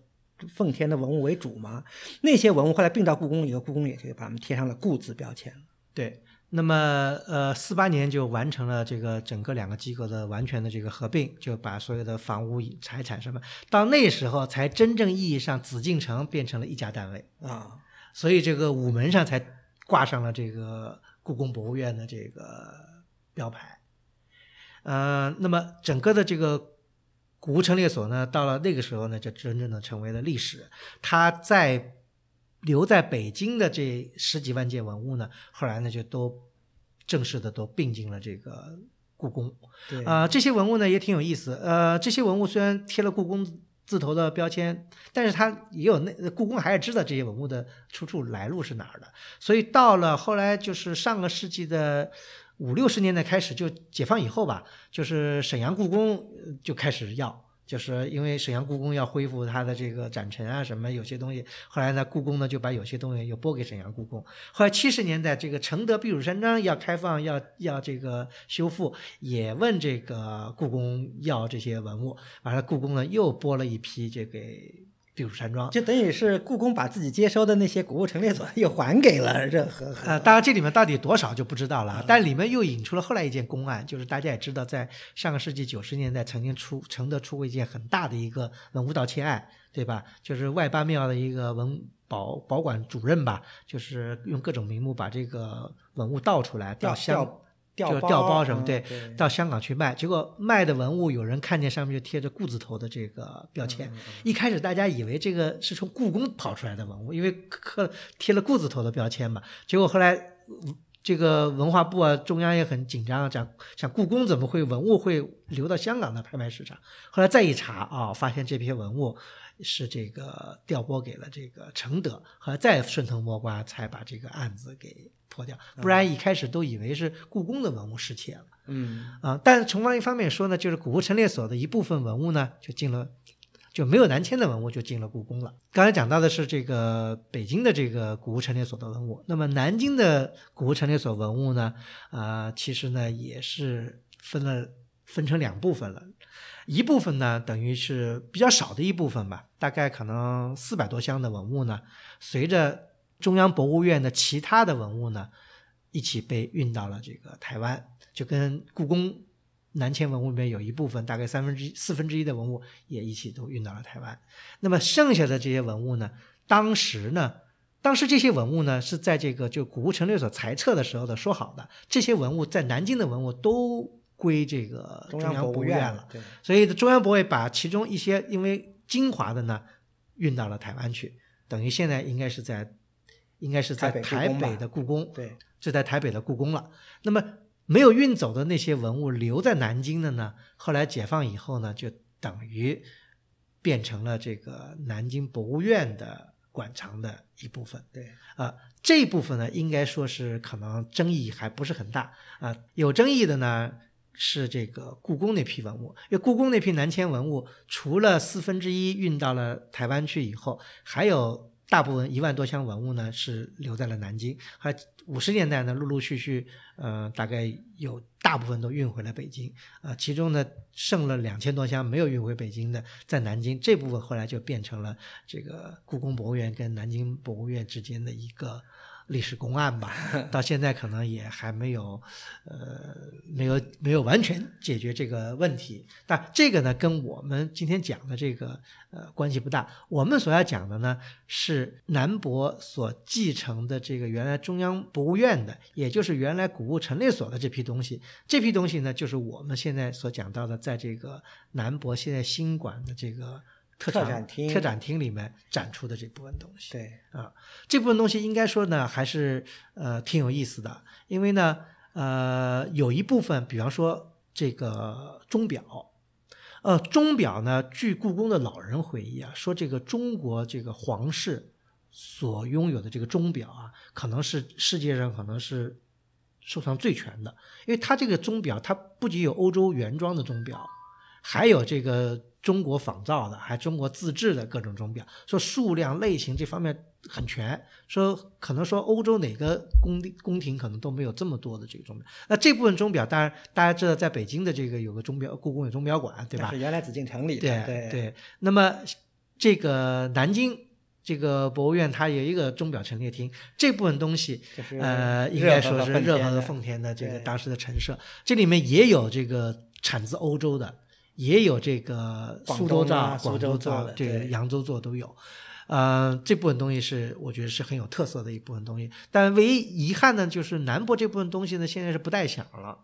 奉天的文物为主吗？那些文物后来并到故宫以后，故宫也就把它们贴上了“故”字标签对。那么，呃，四八年就完成了这个整个两个机构的完全的这个合并，就把所有的房屋财产什么，到那时候才真正意义上紫禁城变成了一家单位啊，所以这个午门上才挂上了这个故宫博物院的这个标牌。呃，那么整个的这个古物陈列所呢，到了那个时候呢，就真正的成为了历史。它在留在北京的这十几万件文物呢，后来呢就都。正式的都并进了这个故宫，对啊，这些文物呢也挺有意思。呃，这些文物虽然贴了故宫字头的标签，但是它也有那故宫还是知道这些文物的出处来路是哪儿的。所以到了后来，就是上个世纪的五六十年代开始，就解放以后吧，就是沈阳故宫就开始要。就是因为沈阳故宫要恢复它的这个展陈啊，什么有些东西，后来呢，故宫呢就把有些东西又拨给沈阳故宫。后来七十年代，这个承德避暑山庄要开放，要要这个修复，也问这个故宫要这些文物，完了故宫呢又拨了一批这给。避暑山庄，就等于是故宫把自己接收的那些古物陈列所 又还给了任何。呃，当然这里面到底多少就不知道了，但里面又引出了后来一件公案，就是大家也知道，在上个世纪九十年代曾经出承德出过一件很大的一个文物盗窃案，对吧？就是外八庙的一个文保保管主任吧，就是用各种名目把这个文物盗出来，调香。就调包什么对，到香港去卖，结果卖的文物有人看见上面就贴着“顾”字头的这个标签，一开始大家以为这个是从故宫跑出来的文物，因为刻贴了“顾”字头的标签嘛。结果后来这个文化部啊，中央也很紧张，讲想故宫怎么会文物会流到香港的拍卖市场？后来再一查啊，发现这批文物是这个调拨给了这个承德，后来再顺藤摸瓜才把这个案子给。破掉，不然一开始都以为是故宫的文物失窃了。嗯啊，但从另一方面说呢，就是古物陈列所的一部分文物呢，就进了，就没有南迁的文物就进了故宫了。刚才讲到的是这个北京的这个古物陈列所的文物，那么南京的古物陈列所文物呢，啊，其实呢也是分了分成两部分了，一部分呢等于是比较少的一部分吧，大概可能四百多箱的文物呢，随着。中央博物院的其他的文物呢，一起被运到了这个台湾，就跟故宫南迁文物里面有一部分，大概三分之一、四分之一的文物也一起都运到了台湾。那么剩下的这些文物呢，当时呢，当时这些文物呢是在这个就古物陈列所裁撤的时候的说好的，这些文物在南京的文物都归这个中央博物院了。对，所以中央博物院把其中一些因为精华的呢运到了台湾去，等于现在应该是在。应该是在台北的故宫，对，就在台北的故宫了。那么没有运走的那些文物留在南京的呢？后来解放以后呢，就等于变成了这个南京博物院的馆藏的一部分。对，啊，这一部分呢，应该说是可能争议还不是很大啊。有争议的呢是这个故宫那批文物，因为故宫那批南迁文物，除了四分之一运到了台湾去以后，还有大部分一万多箱文物呢是留在了南京，还五十年代呢陆陆续续，呃，大概有大部分都运回了北京，啊，其中呢剩了两千多箱没有运回北京的，在南京这部分后来就变成了这个故宫博物院跟南京博物院之间的一个历史公案吧，到现在可能也还没有，呃，没有没有完全解决这个问题。但这个呢，跟我们今天讲的这个呃关系不大。我们所要讲的呢，是南博所继承的这个原来中央博物院的，也就是原来古物陈列所的这批东西。这批东西呢，就是我们现在所讲到的，在这个南博现在新馆的这个特展厅特展厅里面展出的这部分东西。对，啊，这部分东西应该说呢，还是呃挺有意思的，因为呢，呃，有一部分，比方说这个钟表，呃，钟表呢，据故宫的老人回忆啊，说这个中国这个皇室所拥有的这个钟表啊，可能是世界上可能是收藏最全的，因为它这个钟表，它不仅有欧洲原装的钟表，还有这个中国仿造的，还中国自制的各种钟表，说数量、类型这方面很全。说可能说欧洲哪个宫廷宫廷可能都没有这么多的这个钟表。那这部分钟表，当然大家知道，在北京的这个有个钟表，故宫有钟表馆，对吧？是原来紫禁城里的，对对对。那么这个南京这个博物院，它有一个钟表陈列厅，这部分东西呃，应该说是热河和奉天的这个当时的陈设，这里面也有这个产自欧洲的，也有这个苏州造、广州造这个对扬州做都有。呃，这部分东西是我觉得是很有特色的一部分东西，但唯一遗憾呢，就是南博这部分东西呢，现在是不带响了。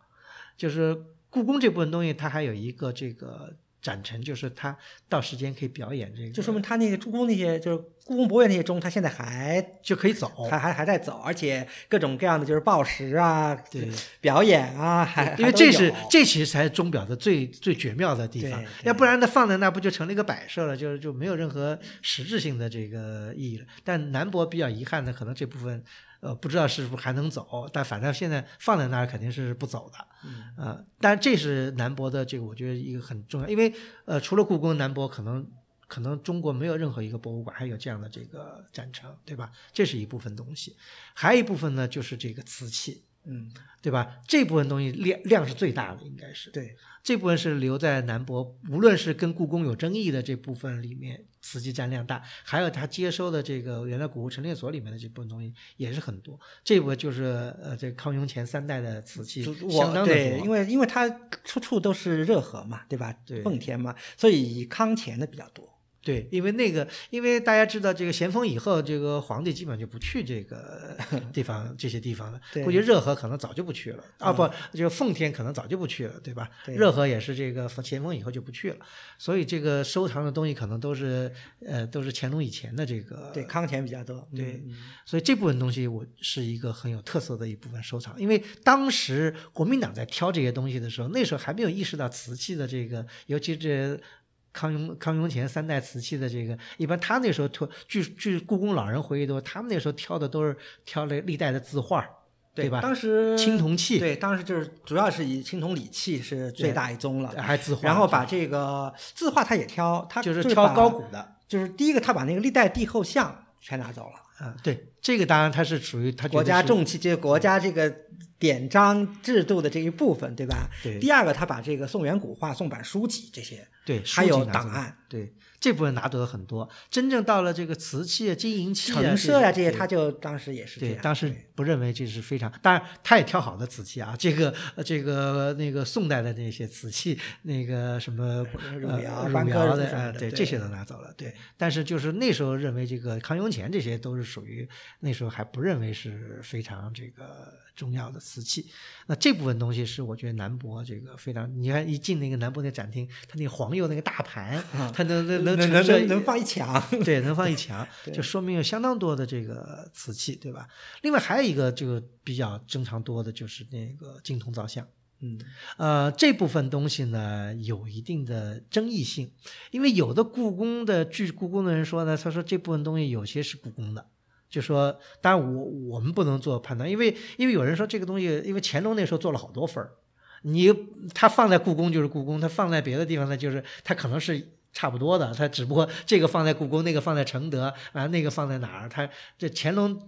就是故宫这部分东西，它还有一个这个展陈，就是他到时间可以表演这个，就说明他那个故宫那些就是故宫博物院那些钟，他现在还就可以走。还还还在走，而且各种各样的就是报时啊，对，表演啊，还因为这是这其实才是钟表的最最绝妙的地方要不然它放在那不就成了一个摆设了，就是就没有任何实质性的这个意义了。但南博比较遗憾的，可能这部分呃不知道是不是还能走，但反正现在放在那儿肯定是不走的。嗯呃，但这是南博的这个，我觉得一个很重要，因为呃，除了故宫，南博可能可能中国没有任何一个博物馆还有这样的这个展陈，对吧？这是一部分东西，还有一部分呢，就是这个瓷器，嗯，对吧？这部分东西量量是最大的，应该是对，这部分是留在南博，无论是跟故宫有争议的这部分里面，瓷器占量大，还有他接收的这个原来古物陈列所里面的这部分东西也是很多。这部分就是呃，这康雍乾三代的瓷器相当的多对，因。为因为它处处都是热河嘛，对吧？对奉天嘛，所以以康乾的比较多。对，因为那个，因为大家知道这个咸丰以后，这个皇帝基本就不去这个 地方这些地方了。对估计热河可能早就不去了啊，不，就奉天可能早就不去了，对吧？对热河也是这个咸丰以后就不去了，所以这个收藏的东西可能都是呃都是乾隆以前的这个对，康乾比较多。嗯对嗯所以这部分东西我是一个很有特色的一部分收藏，因为当时国民党在挑这些东西的时候，那时候还没有意识到瓷器的这个，尤其这康雍康雍乾三代瓷器的这个，一般他那时候挑，据据故宫老人回忆的，他们那时候挑的都是挑了历代的字画，对吧？当时青铜器，对，当时就是主要是以青铜礼器是最大一宗了，还字画，然后把这个字画他也挑，他就是挑高古的。就是第一个，他把那个历代帝后像全拿走了。啊，对，这个当然它是属于它国家重器，就是国家这个典章制度的这一部分，对吧？对第二个，他把这个宋元古画、宋版书籍这些，对，还有档案、对这部分拿走了很多。真正到了这个瓷器啊、金银器啊、陈设呀这些，他就当时也是这对，当时不认为这是非常，当然他也挑好的瓷器啊，这个呃这个那个宋代的那些瓷器，那个什么汝窑官窑的，科什么呃对，的对这些都拿走了，对。但是就是那时候认为这个康雍乾这些都是属于那时候还不认为是非常这个重要的瓷器。那这部分东西是我觉得南博这个非常，你看一进那个南博那展厅，它那个黄釉那个大盘，它 能能能能能能放一墙。对，能放一墙，就说明有相当多的这个瓷器，对吧？另外还有一个这个比较正常多的就是那个金铜造像，嗯呃，这部分东西呢有一定的争议性，因为有的故宫的据故宫的人说呢，他说这部分东西有些是故宫的，就说当然我我们不能做判断，因为因为有人说这个东西，因为乾隆那时候做了好多份儿，你他放在故宫就是故宫，他放在别的地方呢就是他可能是。差不多的，他只不过这个放在故宫，那个放在承德，啊，那个放在哪儿？他这乾隆，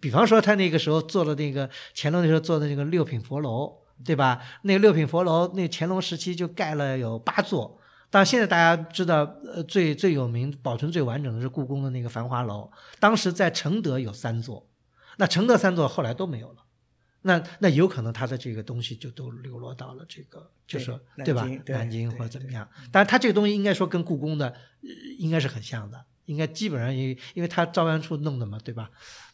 比方说他那个时候做的那个乾隆那时候做的那个六品佛楼，对吧？那个六品佛楼，那乾隆时期就盖了有八座。但现在大家知道，呃，最最有名、保存最完整的是故宫的那个繁华楼，当时在承德有三座，那承德三座后来都没有了。那那有可能他的这个东西就都流落到了这个，就是对吧？对南京或者怎么样？但是，他这个东西应该说跟故宫的、呃应该是很像的，应该基本上也因为他照相处弄的嘛，对吧？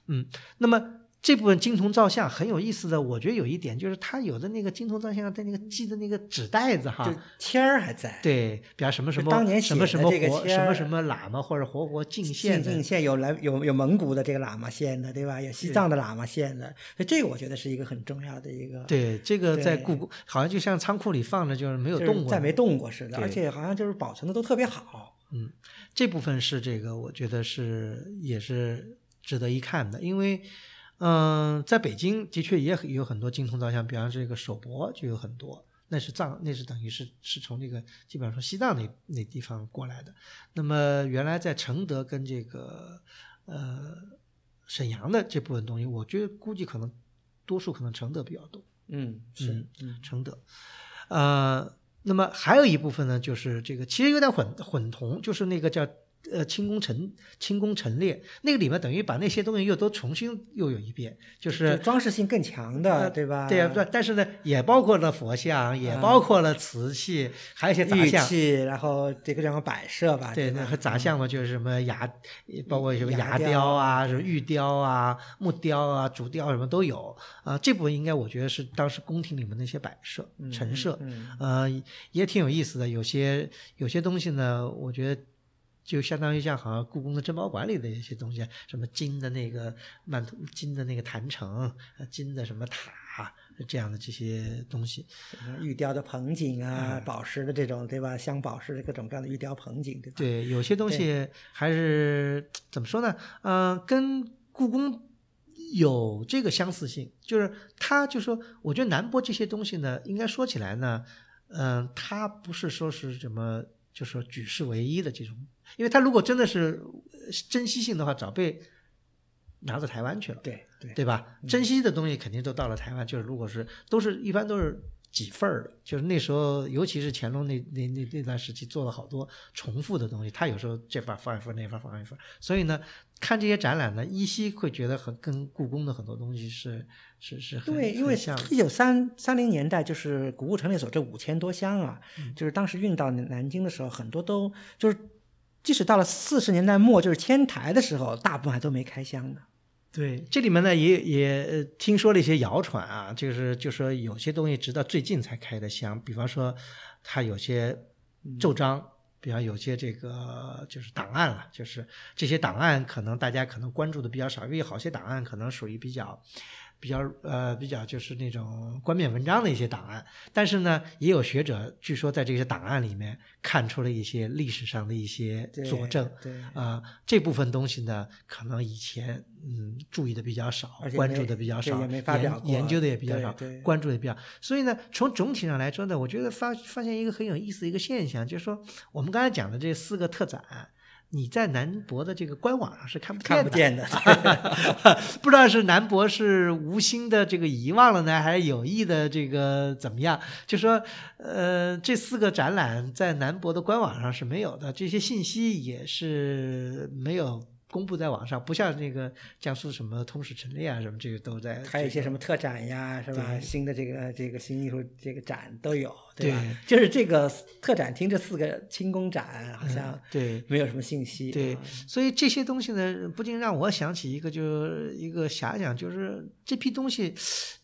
嗯，那么这部分金铜造像很有意思的，我觉得有一点就是它有的那个金铜造像在那个系的那个纸袋子哈就，签儿还在，对，比方什么什么当年什么什么写的这个活什么什么喇嘛或者活活进进献的进献有来有有蒙古的这个喇嘛献的，对吧？有西藏的喇嘛献的，所以这个我觉得是一个很重要的一个，对，这个在故宫好像就像仓库里放着，就是没有动过，再没动过似的，而且好像就是保存的都特别好。嗯，这部分是这个，我觉得是也是值得一看的，因为，嗯、在北京的确也有很多精铜造像，比方这个首博就有很多，那是藏，那是等于是是从这个基本上说西藏那那地方过来的。那么原来在承德跟这个呃沈阳的这部分东西，我觉得估计可能多数可能承德比较多。嗯，是嗯，嗯承德，呃，那么还有一部分呢，就是这个其实有点混混同，就是那个叫呃清宫陈清宫陈列，那个里面等于把那些东西又都重新又有一遍，就就是装饰性更强的，呃对吧？对呀、对，但是呢，也包括了佛像，也包括了瓷器，还有一些杂项。器，然后这个地方摆设吧，对，杂项嘛，就是什么牙，包括什么牙牙雕雕啊，什么玉雕啊、木雕啊、竹雕什么都有啊。这部分应该我觉得是当时宫廷里面的一些摆设、嗯陈设，嗯呃，也挺有意思的。有些有些东西呢，我觉得就相当于像好像故宫的珍宝馆里的一些东西，什么金的那个曼图金的那个坛城，呃金的什么塔这样的这些东西。嗯玉雕的盆景啊，嗯宝石的这种，对吧？镶宝石的各种各样的玉雕盆景，对吧？对，有些东西还是怎么说呢？呃，跟故宫有这个相似性，就是它就说，我觉得南博这些东西呢，应该说起来呢，嗯、它不是说是什么，就说举世唯一的这种，因为他如果真的是呃珍稀性的话，早被拿到台湾去了。对对对吧？珍稀的东西肯定都到了台湾，就是如果是都是一般都是几份儿的，就是那时候，尤其是乾隆那那那那段时期做了好多重复的东西，他有时候这份放一份，那份放一份，所以呢，看这些展览呢，依稀会觉得很跟故宫的很多东西是是是很对，因为像一九三三零年代就是古物陈列所这五千多箱啊，嗯就是当时运到南京的时候，很多都就是，即使到了四十年代末，就是迁台的时候，大部分还都没开箱呢。对，这里面呢也也呃听说了一些谣传啊，就是就说有些东西直到最近才开的箱，比方说它有些奏章，比方有些这个就是档案了，就是这些档案可能大家可能关注的比较少，因为好些档案可能属于比较。比较呃比较就是那种冠冕文章的一些档案，但是呢，也有学者据说在这些档案里面看出了一些历史上的一些佐证，对，啊、这部分东西呢，可能以前嗯注意的比较少关注的比较少，研研究的也比较少关注的也比较。所以呢，从总体上来说呢，我觉得发发现一个很有意思的一个现象，就是说我们刚才讲的这四个特展。你在南博的这个官网上是看不见的，看不见的。不知道是南博是无心的这个遗忘了呢，还是有意的这个怎么样？就说呃，这四个展览在南博的官网上是没有的，这些信息也是没有公布在网上，不像那个江苏什么通史陈列啊什么，这个都在。还有一些什么特展呀，是吧？新的这个这个新艺术这个展都有，对吧？对就是这个特展厅这四个清宫展好像对。没有什么信息。对啊，所以这些东西呢，不禁让我想起一个，就是一个遐想，就是这批东西，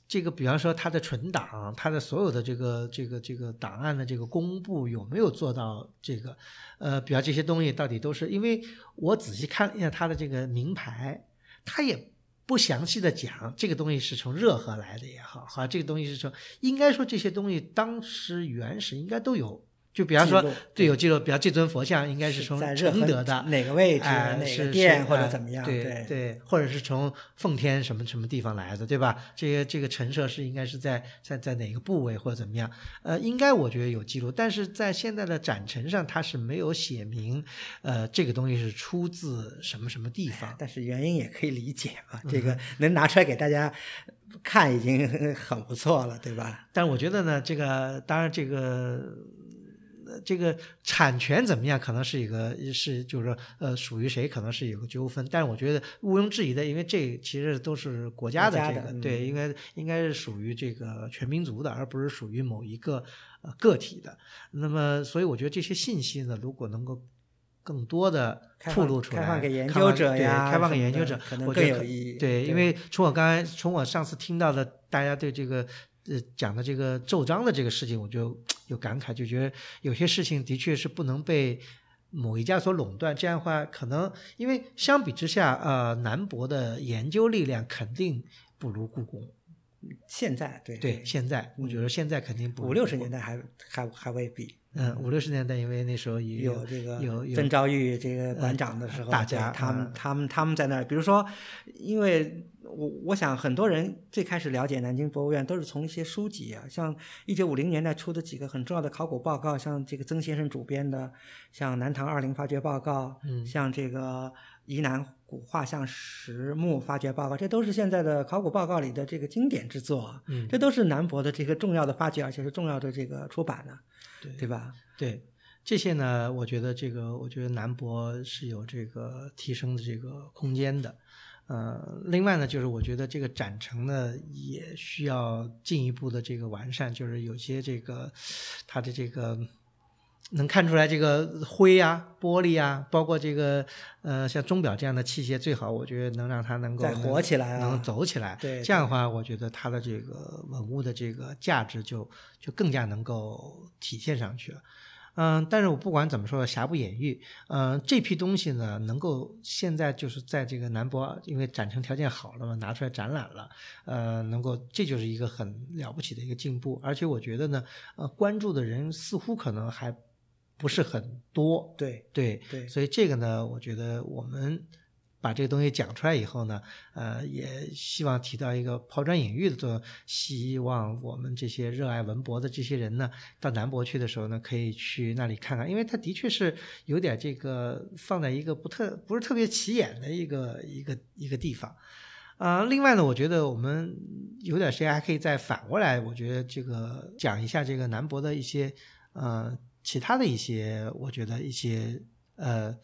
这个比方说它的存档，它的所有的这个这个这个档案的这个公布有没有做到这个？呃，比方这些东西到底都是，因为我仔细看了一下它的这个名牌，它也不详细的讲这个东西是从热河来的也好，好，这个东西是从应该说这些东西当时原始应该都有。就比方说，对有记录，比方这尊佛像应该是从承德的哪个位置、哪个殿或者怎么样？对对，或者是从奉天什么什么地方来的，对吧？这个这个陈设是应该是在在在哪个部位或者怎么样？呃，应该我觉得有记录，但是在现在的展陈上，它是没有写明，呃，这个东西是出自什么什么地方。但是原因也可以理解啊，这个能拿出来给大家看已经很不错了，对吧？但我觉得呢，这个当然这个。这个产权怎么样？可能是一个是，就是说，呃，属于谁，可能是有个纠纷。但是我觉得毋庸置疑的，因为这其实都是国家的这个，对，应该应该是属于这个全民族的，而不是属于某一个呃个体的。那么，所以我觉得这些信息呢，如果能够更多的铺露出来，开放给研究者呀，开放给研究者，可能更有意义。对，因为从我刚才从我上次听到的，大家对这个。呃，讲的这个奏章的这个事情，我就有感慨，就觉得有些事情的确是不能被某一家所垄断。这样的话，可能因为相比之下，呃，南博的研究力量肯定不如故宫。现在对对，现在我觉得现在肯定不五六十年代还还还未必。嗯，五六十年代，因为那时候有这个有曾昭玉这个馆长的时候，大家他们他们他们在那儿，比如说，因为我我想很多人最开始了解南京博物院都是从一些书籍啊，像一九五零年代出的几个很重要的考古报告，像这个曾先生主编的，像《南唐二陵发掘报告》，嗯，像这个宜南古画像石墓发掘报告，这都是现在的考古报告里的这个经典之作，嗯，这都是南博的这个重要的发掘，而且是重要的这个出版的。对对吧？对这些呢，我觉得这个，我觉得南博是有这个提升的这个空间的。呃，另外呢，就是我觉得这个展陈呢，也需要进一步的这个完善，就是有些这个它的这个。能看出来这个灰呀、玻璃呀，包括这个呃像钟表这样的器械，最好我觉得能让它能够再活起来，能走起来。对，这样的话，我觉得它的这个文物的这个价值就就更加能够体现上去了。嗯，但是我不管怎么说，瑕不掩瑜。嗯，这批东西呢，能够现在就是在这个南博，因为展成条件好了嘛，拿出来展览了，呃，能够这就是一个很了不起的一个进步。而且我觉得呢，呃，关注的人似乎可能还。不是很多，对对对，所以这个呢，我觉得我们把这个东西讲出来以后呢，呃，也希望提到一个抛砖引玉的作用，希望我们这些热爱文博的这些人呢，到南博去的时候呢，可以去那里看看，因为它的确是有点这个放在一个不特不是特别起眼的一个一个 一个地方，啊，另外呢，我觉得我们有点时间还可以再反过来，我觉得这个讲一下这个南博的一些呃。其他的一些，我觉得一些呃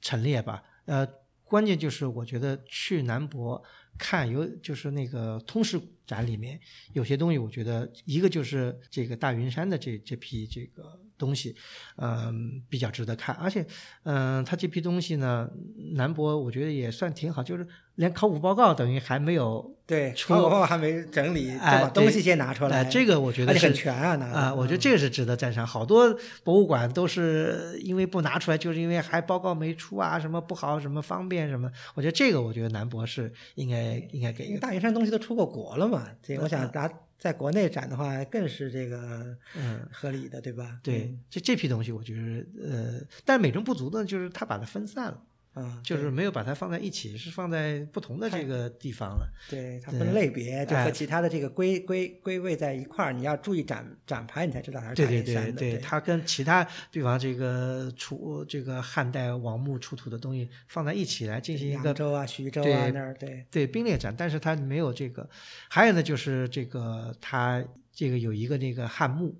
陈列吧，呃，关键就是我觉得去南博看有就是那个通识展里面有些东西，我觉得一个就是这个大云山的这这批这个东西，嗯，比较值得看，而且嗯，他这批东西呢，南博我觉得也算挺好，就是连考古报告等于还没有。对，考古报告还没整理，就把东西先拿出来。这个我觉得很全啊，啊，我觉得这个是值得赞赏。好多博物馆都是因为不拿出来，就是因为还报告没出啊，什么不好，什么方便什么。我觉得这个，我觉得南博是应该应该给。大云山东西都出过国了嘛，这我想拿在国内展的话，更是这个嗯合理的，对吧？对，这这批东西，我觉得呃，但美中不足的就是它把它分散了。嗯，就是没有把它放在一起，是放在不同的这个地方了。对，它分类别，就和其他的这个归归归位在一块儿。你要注意展展牌，你才知道它是大云山的。对对对，它跟其他比方这个出这个汉代王墓出土的东西放在一起来进行一个州啊、徐州啊那儿对对并列展，但是它没有这个。还有呢，就是这个它这个有一个那个汉墓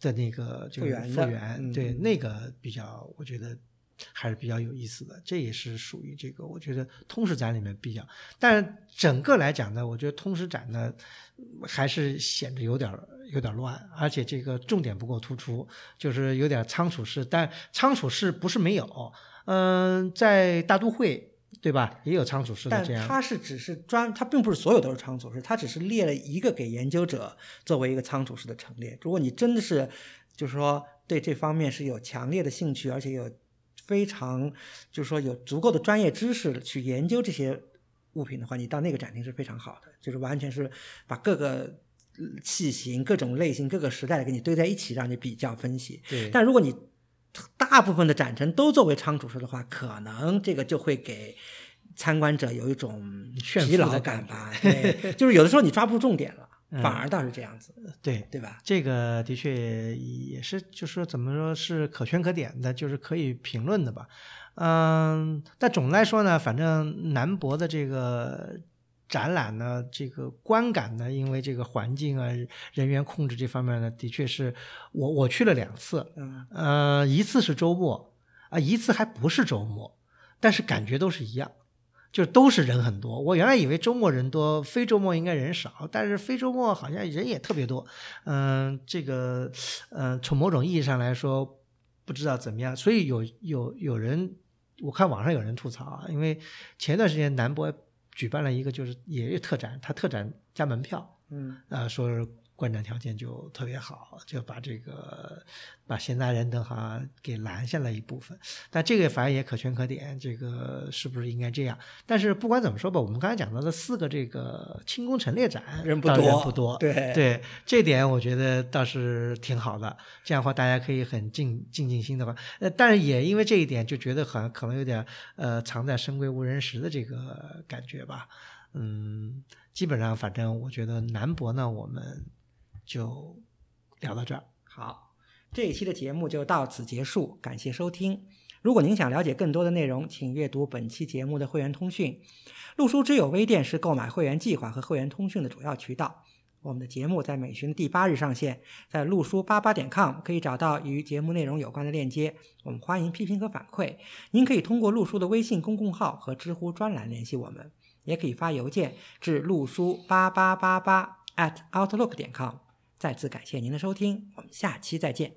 的那个就是复原，对那个比较，我觉得。还是比较有意思的，这也是属于这个，我觉得通识展里面比较，但整个来讲呢，我觉得通识展呢还是显得有点有点乱，而且这个重点不够突出，就是有点仓储式。但仓储式不是没有，嗯，在大都会对吧，也有仓储式的这样。但它是只是专，它并不是所有都是仓储式，它只是列了一个给研究者作为一个仓储式的陈列。如果你真的是就是说对这方面是有强烈的兴趣，而且有。非常，就是说有足够的专业知识去研究这些物品的话，你到那个展厅是非常好的，就是完全是把各个呃器型、各种类型、各个时代的给你堆在一起，让你比较分析。对，但如果你大部分的展陈都作为仓储式的话，可能这个就会给参观者有一种疲劳感感吧。对，就是有的时候你抓不住重点了，嗯反而倒是这样子，对，对吧？这个的确也是，就是说怎么说是可圈可点的，就是可以评论的吧。嗯，但总的来说呢，反正南博的这个展览呢，这个观感呢，因为这个环境啊、人员控制这方面呢，的确是我我去了两次，嗯呃，一次是周末啊、一次还不是周末，但是感觉都是一样。就都是人很多，我原来以为周末人多，非周末应该人少，但是非周末好像人也特别多。嗯，这个，嗯，从某种意义上来说，不知道怎么样。所以有有有人，我看网上有人吐槽啊，因为前段时间南博举办了一个就是也是特展，他特展加门票，嗯啊，说是观展条件就特别好，就把这个把闲杂人等哈给拦下了一部分。但这个反正也可圈可点，这个是不是应该这样？但是不管怎么说吧，我们刚才讲到的四个这个清宫陈列展，人不多人不多，对对，这点我觉得倒是挺好的。这样的话，大家可以很静静静心的话，呃，但是也因为这一点，就觉得好像可能有点呃藏在深闺无人识的这个感觉吧。嗯，基本上反正我觉得南博呢，我们就聊到这儿。好，这一期的节目就到此结束，感谢收听。如果您想了解更多的内容，请阅读本期节目的会员通讯。陆书之友微店是购买会员计划和会员通讯的主要渠道。我们的节目在每旬的第八日上线，在陆书八八点 com 可以找到与节目内容有关的链接。我们欢迎批评和反馈。您可以通过陆书的微信公共号和知乎专栏联系我们，也可以发邮件至陆书八八八八 at outlook 点 com。再次感谢您的收听，我们下期再见。